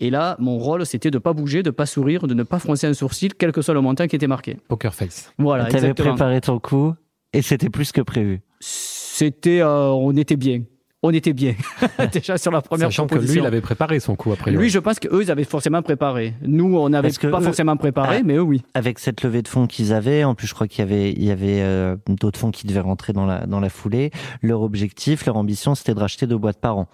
Et là, mon rôle, c'était de pas bouger, de pas sourire, de ne pas froncer un sourcil, quel que soit le montant qui était marqué. Poker face. Voilà, Tu avais préparé ton coup et c'était plus que prévu. C'était, euh, on était bien. On était bien. Déjà sur la première Sachant que lui, il avait préparé son coup, a priori. Lui, je pense qu'eux, ils avaient forcément préparé. Nous, on n'avait pas eux- forcément préparé, Ah. mais eux, oui. Avec cette levée de fonds qu'ils avaient, en plus je crois qu'il y avait, il y avait euh, d'autres fonds qui devaient rentrer dans la, dans la foulée. Leur objectif, leur ambition, c'était de racheter deux boîtes par an.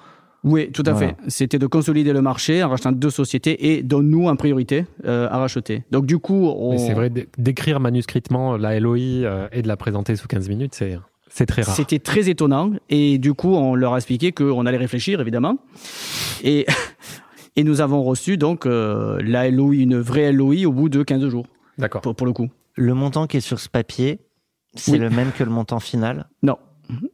Oui, tout à Voilà. fait. C'était de consolider le marché en rachetant deux sociétés et dont nous, en priorité, euh, à racheter. Donc, du coup, on... C'est vrai, d'écrire manuscritement la LOI euh, et de la présenter sous 15 minutes, c'est c'est très rare. C'était très étonnant et du coup on leur a expliqué qu'on allait réfléchir évidemment et, et nous avons reçu donc euh, la LOI, une vraie LOI au bout de 15 jours D'accord. pour, pour le coup. Le montant qui est sur ce papier, c'est Oui. le même que le montant final? Non.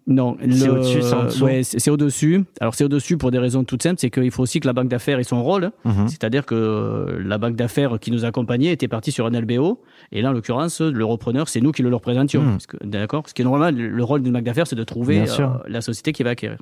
Non, C'est au-dessus, c'est Ouais, au-dessus. Alors c'est au-dessus pour des raisons toutes simples, c'est qu'il faut aussi que la banque d'affaires ait son rôle. Mhm. C'est-à-dire que euh, la banque d'affaires qui nous accompagnait était partie sur un LBO, et là, en l'occurrence, le repreneur, c'est nous qui le leur présentions. Mhm. D'accord? Parce que normalement, le le rôle d'une banque d'affaires, c'est de trouver euh, la société qui va acquérir.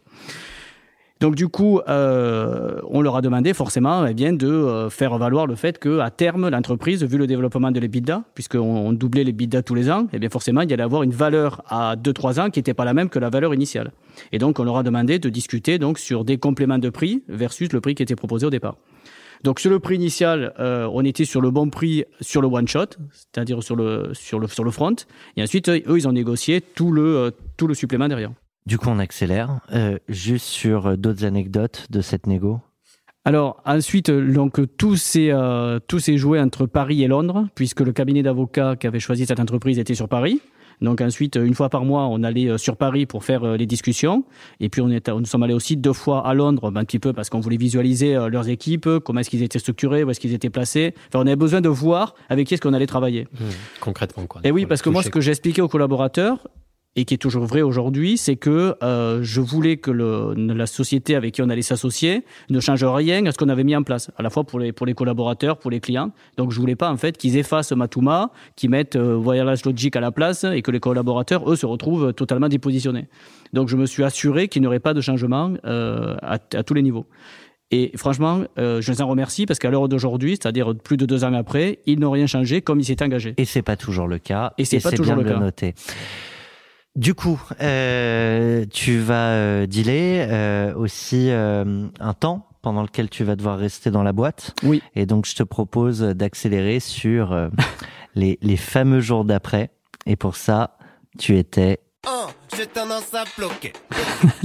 Donc du coup, euh, on leur a demandé forcément eh bien, de euh, faire valoir le fait qu'à terme, l'entreprise, vu le développement de l'EBITDA, puisqu'on on doublait l'EBITDA tous les ans, eh bien forcément, il y allait avoir une valeur à 2-3 ans qui n'était pas la même que la valeur initiale. Et donc, on leur a demandé de discuter donc, sur des compléments de prix versus le prix qui était proposé au départ. Donc sur le prix initial, euh, on était sur le bon prix sur le one shot, c'est-à-dire sur le sur le sur le front. Et ensuite, eux, ils ont négocié tout le tout le supplément derrière. Du coup, on accélère. Euh, juste sur euh, d'autres anecdotes de cette négo? Alors ensuite, euh, donc tout s'est euh, tout s'est joué entre Paris et Londres, puisque le cabinet d'avocats qui avait choisi cette entreprise était sur Paris. Donc ensuite, une fois par mois, on allait sur Paris pour faire les discussions. Et puis on est, nous sommes allés aussi deux fois à Londres, ben, un petit peu parce qu'on voulait visualiser leurs équipes, comment est-ce qu'ils étaient structurés, où est-ce qu'ils étaient placés. Enfin, on avait besoin de voir avec qui est-ce qu'on allait travailler. Mmh, concrètement, quoi. Et oui, parce que moi, ce que j'ai expliqué aux collaborateurs, et qui est toujours vrai aujourd'hui, c'est que euh, je voulais que le, la société avec qui on allait s'associer ne change rien à ce qu'on avait mis en place, à la fois pour les, pour les collaborateurs, pour les clients. Donc, je voulais pas, en fait, qu'ils effacent Matuma, qu'ils mettent euh, Wireless Logic à la place et que les collaborateurs, eux, se retrouvent totalement dépositionnés. Donc, je me suis assuré qu'il n'y aurait pas de changement euh, à, à tous les niveaux. Et franchement, euh, je les en remercie parce qu'à l'heure d'aujourd'hui, c'est-à-dire plus de deux ans après, ils n'ont rien changé comme ils s'étaient engagés. Et c'est pas toujours le cas. Et c'est pas bien toujours de le cas. noter. Du coup, euh, tu vas euh, dealer euh, aussi euh, un temps pendant lequel tu vas devoir rester dans la boîte. Oui. Et donc, je te propose d'accélérer sur euh, les, les fameux jours d'après. Et pour ça, tu étais Un, j'ai tendance à bloquer.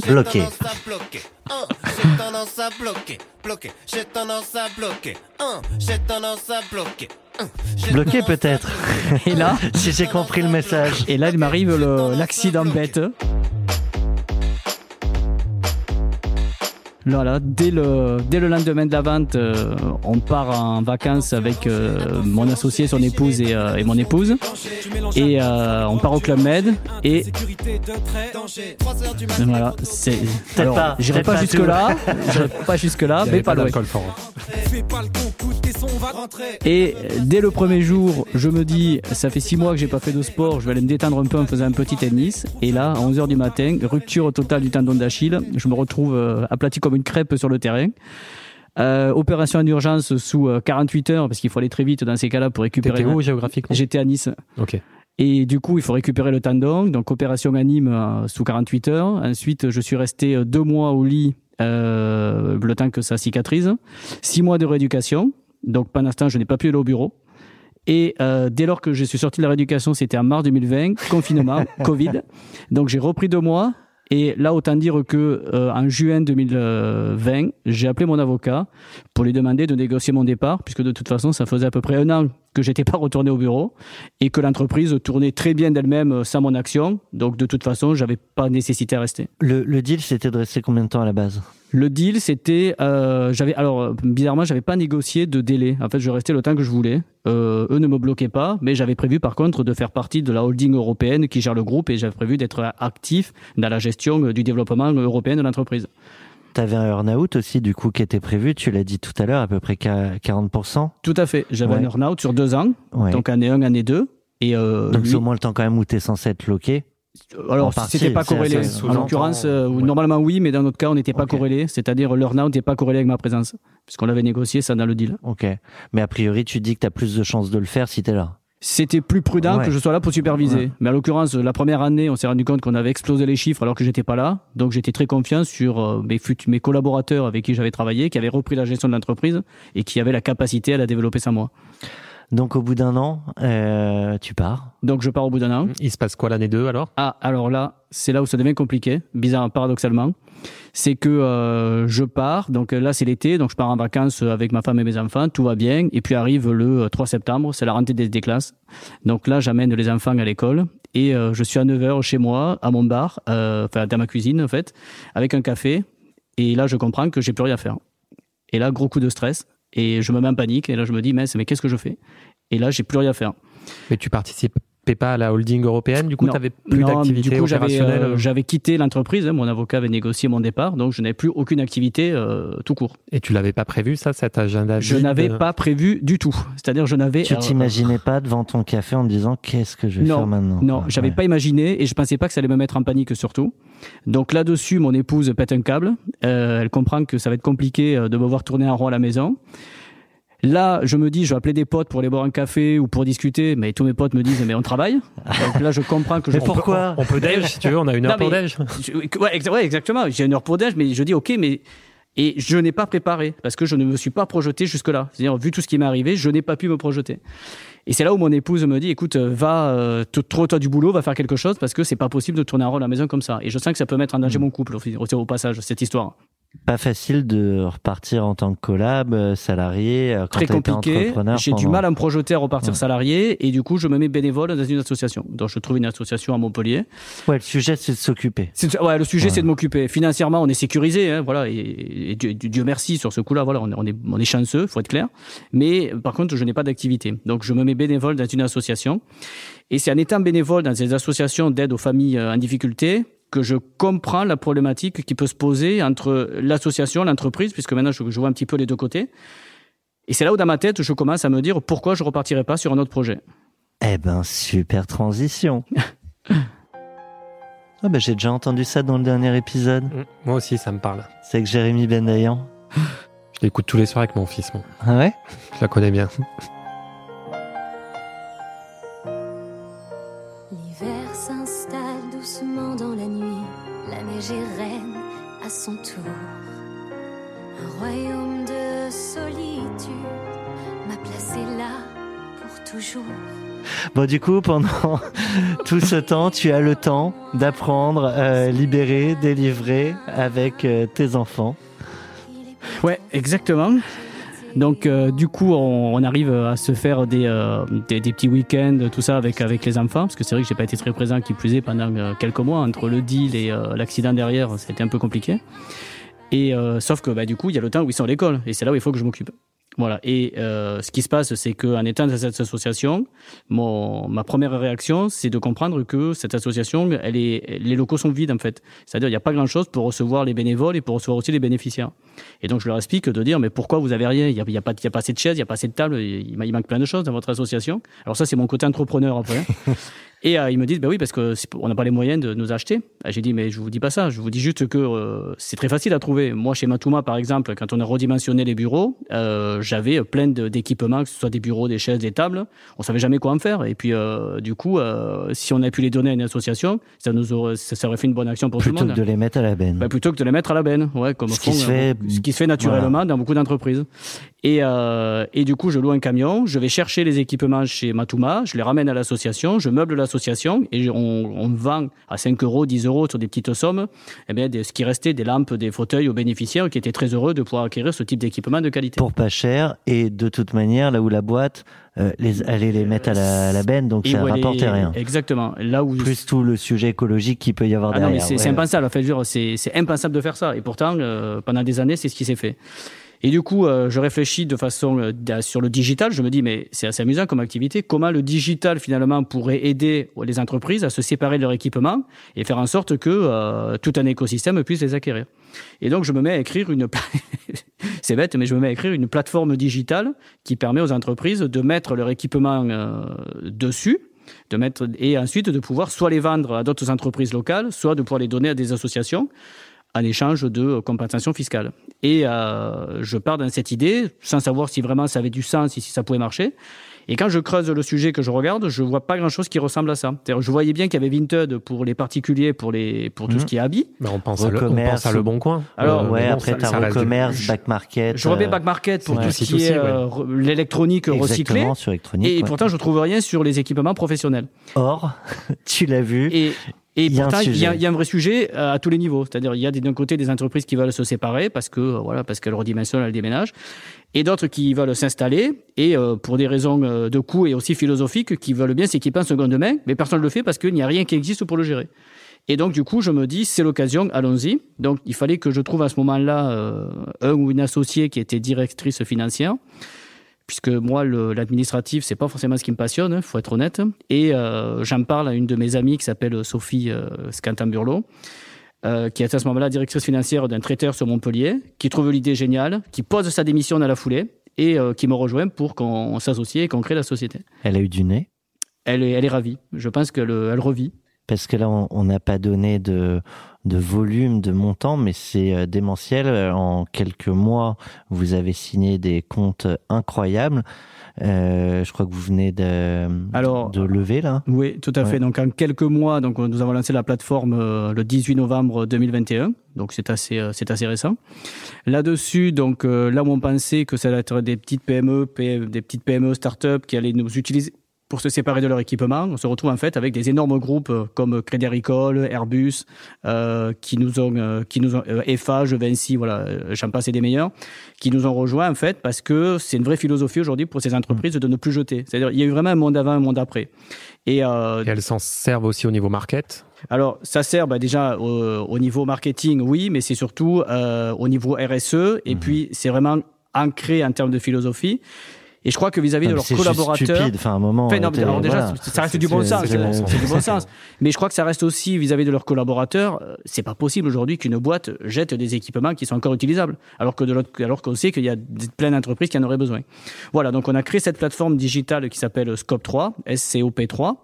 Bloqué. J'ai tendance à bloquer. Un, j'ai tendance à bloquer. Bloquer. J'ai tendance à bloquer. Un, j'ai tendance à bloquer. Bloqué peut-être, Et là, si j'ai compris le message. et là, il m'arrive l'accident bête. Voilà, dès le, dès le lendemain de la vente, euh, on part en vacances avec euh, mon associé, son épouse et, euh, et mon épouse. Et euh, on part au Club Med. Et voilà, c'est. J'irai pas pas jusque-là, j'irai pas jusque-là, mais pas loin. Et dès le premier jour, je me dis, ça fait six mois que j'ai pas fait de sport, je vais aller me détendre un peu en faisant un petit tennis. Et là, à 11h du matin, rupture totale du tendon d'Achille. Je me retrouve euh, aplati comme une crêpe sur le terrain. Euh, opération en urgence sous euh, 48 heures, parce qu'il faut aller très vite dans ces cas-là pour récupérer. T'étais où géographiquement J'étais à Nice. Ok. Et du coup, il faut récupérer le tendon. Donc, opération à Nîmes euh, sous 48 heures. Ensuite, je suis resté euh, deux mois au lit, euh, le temps que ça cicatrise. Six mois de rééducation. Donc, pendant ce temps, je n'ai pas pu aller au bureau. Et euh, dès lors que je suis sorti de la rééducation, c'était en mars 2020, confinement, Covid. Donc, j'ai repris deux mois. Et là, autant dire que euh, en juin 2020, j'ai appelé mon avocat pour lui demander de négocier mon départ, puisque de toute façon, ça faisait à peu près un an que j'étais pas retourné au bureau et que l'entreprise tournait très bien d'elle-même euh, sans mon action. Donc, de toute façon, j'avais pas nécessité à rester. Le, le deal, c'était de rester combien de temps à la base? Le deal, c'était, euh, j'avais, alors euh, bizarrement, j'avais pas négocié de délai. En fait, je restais le temps que je voulais. Euh, eux ne me bloquaient pas, mais j'avais prévu par contre de faire partie de la holding européenne qui gère le groupe et j'avais prévu d'être actif dans la gestion du développement européen de l'entreprise. T'avais un earn-out aussi, du coup, qui était prévu, tu l'as dit tout à l'heure, à peu près qu'à 40%. Tout à fait. J'avais Ouais. un earn-out sur deux ans, Ouais. donc année 1, année 2. Et euh, Donc, c'est au moins le temps quand même où t'es censé être loqué. Alors, En c'était pas corrélé. c'est En l'occurrence, euh, ouais. normalement oui, mais dans notre cas, on n'était pas corrélé. C'est-à-dire, l'earn-out n'est pas corrélé avec ma présence, puisqu'on l'avait négocié ça dans le deal. Ok. Mais a priori, tu dis que t'as plus de chances de le faire si t'es là. C'était plus prudent Ouais. que je sois là pour superviser. Ouais. Mais à l'occurrence, la première année, on s'est rendu compte qu'on avait explosé les chiffres alors que j'étais pas là. Donc j'étais très confiant sur euh, mes, mes collaborateurs avec qui j'avais travaillé, qui avaient repris la gestion de l'entreprise et qui avaient la capacité à la développer sans moi. Donc, au bout d'un an, euh, tu pars. Donc je pars au bout d'un an. Il se passe quoi l'année 2 alors? Ah, alors là, c'est là où ça devient compliqué, bizarre, paradoxalement. C'est que euh, je pars, donc euh, là c'est l'été, donc je pars en vacances avec ma femme et mes enfants, tout va bien. Et puis arrive le euh, 3 septembre, c'est la rentrée des, des classes. Donc là, j'amène les enfants à l'école et euh, je suis à 9h chez moi, à mon bar, euh, enfin dans ma cuisine en fait, avec un café. Et là, je comprends que j'ai plus rien à faire. Et là, gros coup de stress. Et je me mets en panique. Et là, je me dis, mais, mais qu'est-ce que je fais? Et là, j'ai plus rien à faire. Mais tu participais pas à la holding européenne, du coup tu plus Non, d'activité du coup, j'avais, opérationnelle euh, j'avais quitté l'entreprise. hein, mon avocat avait négocié mon départ, donc je n'avais plus aucune activité euh, tout court. et tu l'avais pas prévu ça, cet agenda Je n'avais pas prévu du tout. C'est-à-dire, je n'avais. Tu euh, t'imaginais pas devant ton café en te disant qu'est-ce que je vais Non, faire maintenant? Non, j'avais Ouais. pas imaginé et je pensais pas que ça allait me mettre en panique surtout. Donc là-dessus, mon épouse pète un câble. Euh, elle comprend que ça va être compliqué euh, de me voir tourner en rond à la maison. Là, je me dis, je vais appeler des potes pour aller boire un café ou pour discuter, mais tous mes potes me disent, mais on travaille. Donc là, je comprends que je. Mais pourquoi On peut déj si tu veux, on a une heure Non, pour déj. Ouais, exa- ouais, exactement. J'ai une heure pour déj, mais je dis ok, mais et je n'ai pas préparé parce que je ne me suis pas projeté jusque là. C'est-à-dire vu tout ce qui m'est arrivé, je n'ai pas pu me projeter. Et c'est là où mon épouse me dit écoute, euh, va euh, te trouve-toi du boulot, va faire quelque chose parce que c'est pas possible de tourner en rôle à la maison comme ça. Et je sens que ça peut mettre en Mm. danger mon couple au- au passage cette histoire. Pas facile de repartir en tant que collab, euh, salarié, euh, quand Très compliqué. J'ai du mal à me projeter à repartir Ouais. salarié et du coup je me mets bénévole dans une association. Donc je trouve une association à Montpellier. Ouais, le sujet, c'est de s'occuper. Ouais, le sujet, Ouais. c'est de m'occuper. Financièrement, on est sécurisé, hein, voilà, et, et Dieu, Dieu merci sur ce coup-là, voilà, on est, on est, on est chanceux, faut être clair. Mais par contre, je n'ai pas d'activité. Donc, je me mets bénévole dans une association. Et c'est en étant bénévole dans ces associations d'aide aux familles euh, en difficulté que je comprends la problématique qui peut se poser entre l'association, l'entreprise, puisque maintenant, je, je vois un petit peu les deux côtés. Et c'est là où, dans ma tête, je commence à me dire pourquoi je repartirai pas sur un autre projet. Eh ben, super transition. ah ben, j'ai déjà entendu ça dans le dernier épisode. Mm, Moi aussi, ça me parle. C'est que Jérémy Bendayan. Je l'écoute tous les soirs avec mon fils, moi. Ah ouais? Je la connais bien. Bon, du coup, pendant tout ce temps, tu as le temps d'apprendre, euh, libérer, délivrer avec euh, tes enfants. Ouais, exactement. Donc, euh, du coup, on, arrive à se faire des, euh, des, des petits week-ends, tout ça avec, avec les enfants, parce que c'est vrai que j'ai pas été très présent, qui plus est, pendant quelques mois, entre le deal et l'accident derrière, été un peu compliqué. Et sauf que, bah, du coup, il y a le temps où ils sont à l'école, et c'est là où il faut que je m'occupe. Voilà. Et euh, ce qui se passe, c'est qu'en étant dans cette association, mon, ma première réaction, c'est de comprendre que cette association, elle est, les locaux sont vides en fait. C'est-à-dire, il n'y a pas grand-chose pour recevoir les bénévoles et pour recevoir aussi les bénéficiaires. Et donc, je leur explique de dire, mais pourquoi vous avez rien? Il n'y a, y a, pas- a pas assez de chaises, il n'y a pas assez de tables, il, il manque plein de choses dans votre association. Alors ça, c'est mon côté entrepreneur après. Et euh, ils me disent, bah oui, parce que c'est- on n'a pas les moyens de nous acheter. J'ai dit, mais je vous dis pas ça. Je vous dis juste que euh, c'est très facile à trouver. Moi, chez Matuma, par exemple, quand on a redimensionné les bureaux, euh, j'avais plein d'équipements, que ce soit des bureaux, des chaises, des tables. On savait jamais quoi en faire. Et puis, du coup, si on a pu les donner à une association, ça nous aurait, ça, aurait fait une bonne action pour Plutôt tout le que monde. de les mettre à la benne. Bah, plutôt que de les mettre à la benne, ouais, comme Ce qui font, se euh, fait- ce qui se fait naturellement voilà. dans beaucoup d'entreprises. Et, et du coup, je loue un camion, je vais chercher les équipements chez Matuma, je les ramène à l'association, je meuble l'association et on, on vend à 5 euros, 10 euros sur des petites sommes, eh bien, des- ce qui restait des lampes, des fauteuils aux bénéficiaires qui étaient très heureux de pouvoir acquérir ce type d'équipement de qualité. Pour pas cher, et de toute manière, là où la boîte, euh, les, allait les mettre à la, à la benne, donc Et ça elle rapportait rien. Exactement. Là où Plus tout le sujet écologique qu'il peut y avoir Ah non, mais derrière. c'est ouais. impensable. En fait, je veux dire, c'est c'est impensable de faire ça. Et pourtant, euh, pendant des années, c'est ce qui s'est fait. Et du coup, euh, je réfléchis de façon euh, sur le digital. Je me dis, mais c'est assez amusant comme activité. Comment le digital finalement pourrait aider les entreprises à se séparer de leur équipement et faire en sorte que euh, tout un écosystème puisse les acquérir. Et donc, je me mets à écrire une. c'est bête, mais je me mets à écrire une plateforme digitale qui permet aux entreprises de mettre leur équipement euh, dessus de mettre et ensuite de pouvoir soit les vendre à d'autres entreprises locales, soit de pouvoir les donner à des associations en échange de compensation fiscale. Et euh, je pars dans cette idée sans savoir si vraiment ça avait du sens et si ça pouvait marcher. Et quand je creuse le sujet que je regarde, je vois pas grand-chose qui ressemble à ça. Je voyais bien qu'il y avait Vinted pour les particuliers, pour les pour tout ce qui est habits. Bah, on pense à le, on Recommerce. pense à le bon coin. Alors, ouais, mais bon, après ça- t'as ça reste du- back market. Je vois bien euh, Back Market pour ouais. tout ce qui aussi, est ouais. euh, l'électronique recyclée. Sur électronique. Et ouais. pourtant, je trouve rien sur les équipements professionnels. Or, tu l'as vu, Et, et Il pourtant, il y, y a un vrai sujet euh, à tous les niveaux. C'est-à-dire, il y a des- d'un côté des entreprises qui veulent se séparer parce que euh, voilà, parce qu'elles redimensionnent, elles déménagent, et d'autres qui veulent s'installer et euh, pour des raisons euh, de coût et aussi philosophiques, qui veulent bien s'équiper en seconde main, mais personne ne le fait parce qu'il n'y a rien qui existe pour le gérer. Et donc, du coup, je me dis, c'est l'occasion, allons-y. Donc, il fallait que je trouve à ce moment-là euh, un ou une associée qui était directrice financière puisque moi, l'administratif, c'est pas forcément ce qui me passionne, il faut être honnête. Et euh, j'en parle à une de mes amies qui s'appelle Sophie euh, Scantamburlo, euh, qui est à ce moment-là directrice financière d'un traiteur sur Montpellier, qui trouve l'idée géniale, qui pose sa démission dans la foulée et euh, qui me rejoint pour qu'on s'associe et qu'on crée la société. elle a eu du nez? Elle est, elle est ravie. Je pense qu'elle elle revit. Parce que là, on n'a pas donné de, de volume, de montant, mais c'est euh, démentiel. En quelques mois, vous avez signé des comptes incroyables. Euh, je crois que vous venez de, Alors, de lever là. Oui, tout à Ouais. fait. Donc en quelques mois, donc nous avons lancé la plateforme euh, le 18 novembre 2021. Donc c'est assez, euh, c'est assez récent. Là-dessus, donc euh, là où on pensait que ça allait être des petites PME, des petites PME start-up qui allaient nous utiliser pour se séparer de leur équipement, on se retrouve en fait avec des énormes groupes euh, comme Crédit Agricole, Airbus, euh, qui nous ont, euh, qui nous ont, euh, Eiffage, Vinci, voilà, euh, j'en passe et des meilleurs, qui nous ont rejoints en fait parce que c'est une vraie philosophie aujourd'hui pour ces entreprises de ne plus jeter. C'est-à-dire il y a eu vraiment un monde avant, un monde après. Et, euh, Et elles s'en servent aussi au niveau market? alors, ça sert bah, déjà au, au niveau marketing, oui, mais c'est surtout euh, au niveau RSE. Et puis, c'est vraiment ancré en termes de philosophie. Et je crois que vis-à-vis Non, de mais leurs c'est collaborateurs. stupide. Enfin, un moment. Enfin, non, t'es- alors déjà, voilà. ça reste du bon c'est- sens. c'est C'est du bon sens. c'est bon sens. Mais je crois que ça reste aussi vis-à-vis de leurs collaborateurs. euh, C'est pas possible aujourd'hui qu'une boîte jette des équipements qui sont encore utilisables, alors que de l'autre, alors qu'on sait qu'il y a plein d'entreprises qui en auraient besoin. Voilà. Donc, on a créé cette plateforme digitale qui s'appelle Scope 3, SCOP3,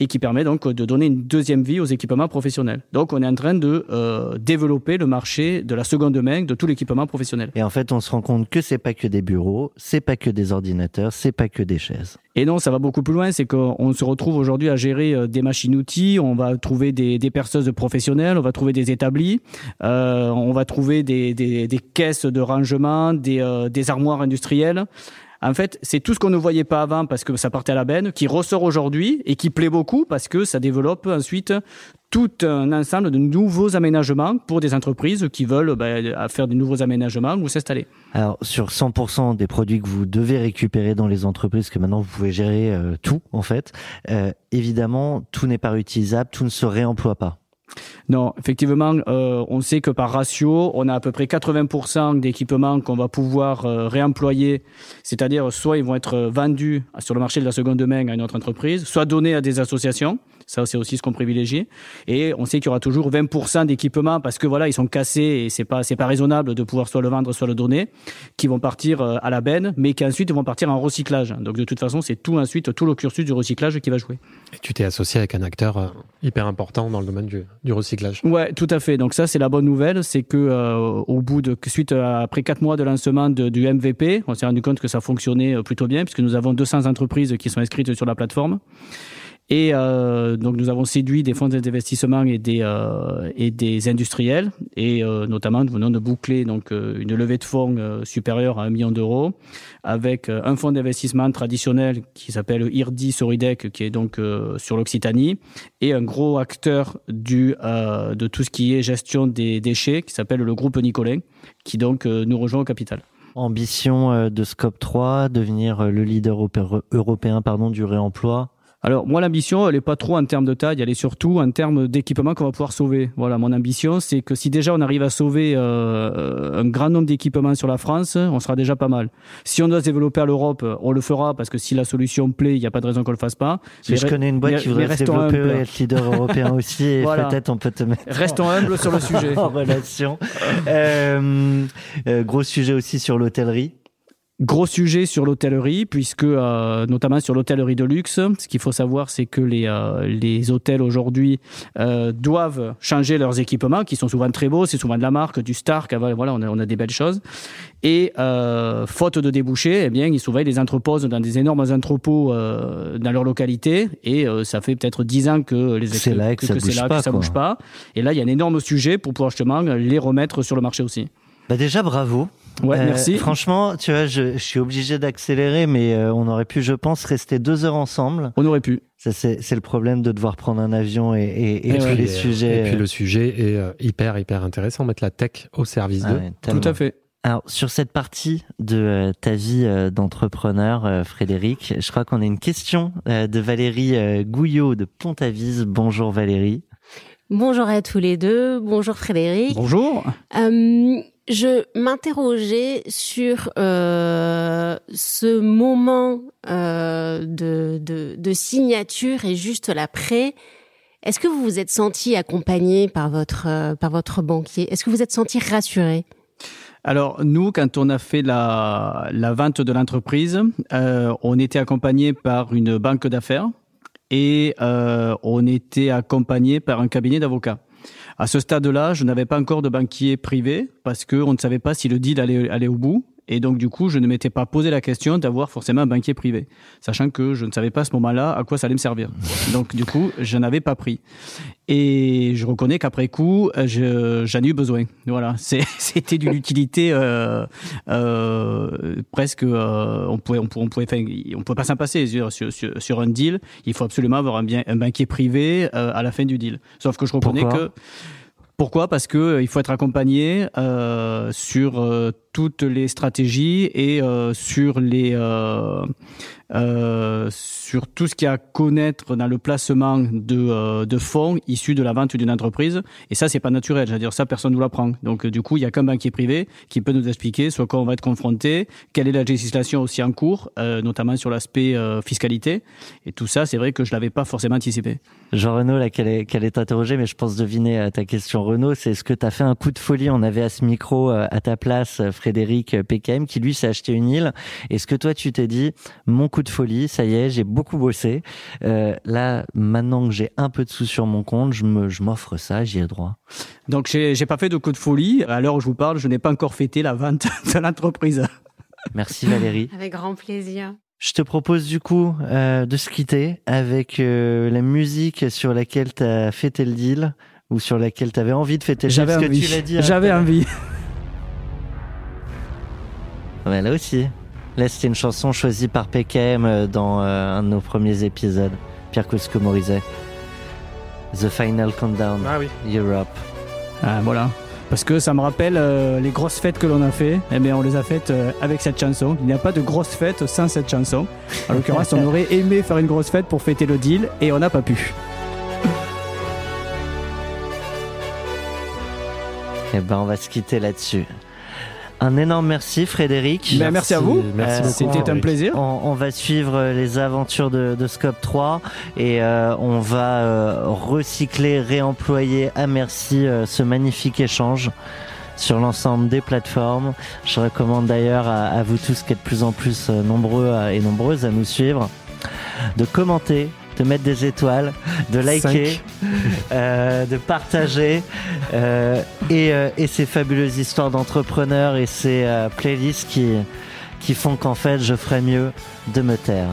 et qui permet donc de donner une deuxième vie aux équipements professionnels. Donc, on est en train de euh, développer le marché de la seconde main de tout l'équipement professionnel. Et en fait, on se rend compte que c'est pas que des bureaux, c'est pas que des ordinateurs, c'est pas que des chaises. Et non, ça va beaucoup plus loin, c'est qu'on se retrouve aujourd'hui à gérer euh, des machines-outils, on va trouver des, des perceuses professionnelles, on va trouver des établis, euh, on va trouver des, caisses de rangement, des, euh, des armoires industrielles. En fait, c'est tout ce qu'on ne voyait pas avant parce que ça partait à la benne, qui ressort aujourd'hui et qui plaît beaucoup parce que ça développe ensuite tout un ensemble de nouveaux aménagements pour des entreprises qui veulent bah, faire de nouveaux aménagements ou s'installer. Alors, sur 100% des produits que vous devez récupérer dans les entreprises, que maintenant vous pouvez gérer euh, tout, en fait, euh, évidemment, tout n'est pas réutilisable, tout ne se réemploie pas. Non, effectivement, euh, on sait que par ratio, on a à peu près 80% d'équipements qu'on va pouvoir euh, réemployer, c'est-à-dire soit ils vont être vendus sur le marché de la seconde main à une autre entreprise, soit donnés à des associations. Ça, c'est aussi ce qu'on privilégie. Et on sait qu'il y aura toujours 20% d'équipements parce que voilà, ils sont cassés et c'est pas, c'est pas raisonnable de pouvoir soit le vendre, soit le donner, qui vont partir euh, à la benne, mais qui ensuite vont partir en recyclage. Donc de toute façon, c'est tout ensuite, tout le cursus du recyclage qui va jouer. Et tu t'es associé avec un acteur euh, hyper important dans le domaine du, du recyclage. Ouais, tout à fait. Donc ça, c'est la bonne nouvelle, c'est que euh, au bout de suite euh, après quatre mois de lancement de, du MVP, on s'est rendu compte que ça fonctionnait plutôt bien puisque nous avons 200 entreprises qui sont inscrites sur la plateforme. Et euh, donc nous avons séduit des fonds d'investissement et des euh, et des industriels et euh, notamment nous venons de boucler donc euh, une levée de fonds euh, supérieure à un million d'euros avec euh, un fonds d'investissement traditionnel qui s'appelle IRDI Soridec qui est donc sur l'Occitanie et un gros acteur du de tout ce qui est gestion des déchets qui s'appelle le groupe Nicolin qui donc nous rejoint au capital. Ambition de Scope 3, devenir le leader européen pardon du réemploi alors moi l'ambition elle est pas trop en termes de taille, elle est surtout en termes d'équipement qu'on va pouvoir sauver. Voilà, mon ambition c'est que si déjà on arrive à sauver euh, un grand nombre d'équipements sur la France, on sera déjà pas mal. Si on doit se développer à l'Europe, on le fera parce que si la solution plaît, il n'y a pas de raison qu'on le fasse pas. Si je connais une boîte qui voudrait se développer et être leader européen aussi, et voilà. peut-être on peut te mettre. Restons humbles sur le sujet. en relation. euh, euh, gros sujet aussi sur l'hôtellerie. Gros sujet sur l'hôtellerie, puisque euh, notamment sur l'hôtellerie de luxe, ce qu'il faut savoir, c'est que les, euh, les hôtels aujourd'hui euh, doivent changer leurs équipements, qui sont souvent très beaux, c'est souvent de la marque, du Stark, voilà, on a, on a des belles choses. Et faute de débouchés, eh bien, ils souvent ils les entreposent dans des énormes entrepôts dans leur localité, et ça fait peut-être dix ans que les c'est là que, que, ça, bouge, là, pas, que ça bouge pas. Et là, il y a un énorme sujet pour pouvoir justement les remettre sur le marché aussi. Bah déjà, bravo. Ouais, euh, merci. Franchement, tu vois, je, je suis obligé d'accélérer, mais euh, on aurait pu, je pense, rester deux heures ensemble. On aurait pu. Ça, c'est, c'est le problème de devoir prendre un avion et, et, et, et tous ouais, les et, sujets. Et puis le sujet est euh, hyper, hyper intéressant. Mettre la tech au service Ah ouais, Tout à fait. Alors, sur cette partie de euh, ta vie euh, d'entrepreneur, euh, Frédéric, je crois qu'on a une question euh, de Valérie euh, Gouillot de Pont-Avis. Bonjour Valérie. Bonjour à tous les deux. Bonjour Frédéric. Bonjour. Je m'interrogeais sur euh, ce moment euh, de, de, de, signature et juste l'après. Est-ce que vous vous êtes senti accompagné par votre, euh, par votre banquier? Est-ce que vous êtes senti rassuré? Alors nous, quand on a fait la, la vente de l'entreprise, euh, on était accompagné par une banque d'affaires et euh, on était accompagné par un cabinet d'avocats. À ce stade-là, je n'avais pas encore de banquier privé parce qu'on ne savait pas si le deal allait aller au bout. Et donc, du coup, je ne m'étais pas posé la question d'avoir forcément un banquier privé, sachant que je ne savais pas à ce moment-là à quoi ça allait me servir. Donc, du coup, je n'avais pas pris. Et je reconnais qu'après coup, je, j'en ai eu besoin. Voilà, c'était d'une utilité euh, euh, presque. Euh, on pouvait, on pouvait, on pouvait, enfin, on pouvait pas s'en passer sur, sur, sur, un deal. Il faut absolument avoir un, bien, un banquier privé euh, à la fin du deal. Sauf que je reconnais Pourquoi? que pourquoi? Parce que euh, il faut être accompagné sur toutes les stratégies et euh, sur les euh, euh, sur tout ce qu'il y a à connaître dans le placement de, de fonds issus de la vente d'une entreprise. Et ça, c'est pas naturel. C'est-à-dire ça, personne nous l'apprend. Donc du coup, il y a qu'un banquier privé qui peut nous expliquer soit quoi on va être confronté, quelle est la législation aussi en cours, notamment sur l'aspect fiscalité. Et tout ça, c'est vrai que je l'avais pas forcément anticipé. Jean Renaud, là, qu'elle est, qu'elle est interrogée, mais je pense deviner ta question, Renaud, c'est est-ce que tu as fait un coup de folie On avait à ce micro, à ta place, Frédéric PKM, qui lui s'est acheté une île. Est-ce que toi, tu t'es dit, mon coup de folie, ça y est, j'ai beaucoup bossé. Euh, là, maintenant que j'ai un peu de sous sur mon compte, je, m'offre ça, j'y ai droit. Donc, j'ai, pas fait de coup de folie. À l'heure où je vous parle, je n'ai pas encore fêté la vente de l'entreprise. Merci Valérie. Avec grand plaisir. Je te propose du coup euh, de se quitter avec euh, la musique sur laquelle tu as fêté le deal ou sur laquelle tu avais envie de fêter le deal. J'avais parce que envie. hein, J'avais envie. Là aussi. Là, c'était une chanson choisie par PKM euh, dans euh, un de nos premiers épisodes. Pierre Cosco-Morizet. The Final Countdown, Ah oui. Europe. Ah, voilà. Parce que ça me rappelle euh, les grosses fêtes que l'on a fait. Eh bien, on les a faites euh, avec cette chanson. Il n'y a pas de grosses fêtes sans cette chanson. En l'occurrence, on aurait aimé faire une grosse fête pour fêter le deal et on n'a pas pu. Eh ben, on va se quitter là-dessus. Un énorme merci, Frédéric. Ben, merci à vous. Euh. C'était un plaisir. On, on va suivre les aventures de, de Scope 3 et euh, on va euh, recycler, réemployer à merci euh, ce magnifique échange sur l'ensemble des plateformes. Je recommande d'ailleurs à, à vous tous qui êtes de plus en plus euh, nombreux à- et nombreuses à nous suivre, de commenter, de mettre des étoiles, de liker, euh, de partager euh, et, euh, et ces fabuleuses histoires d'entrepreneurs et ces playlists qui, qui font qu'en fait je ferais mieux de me taire.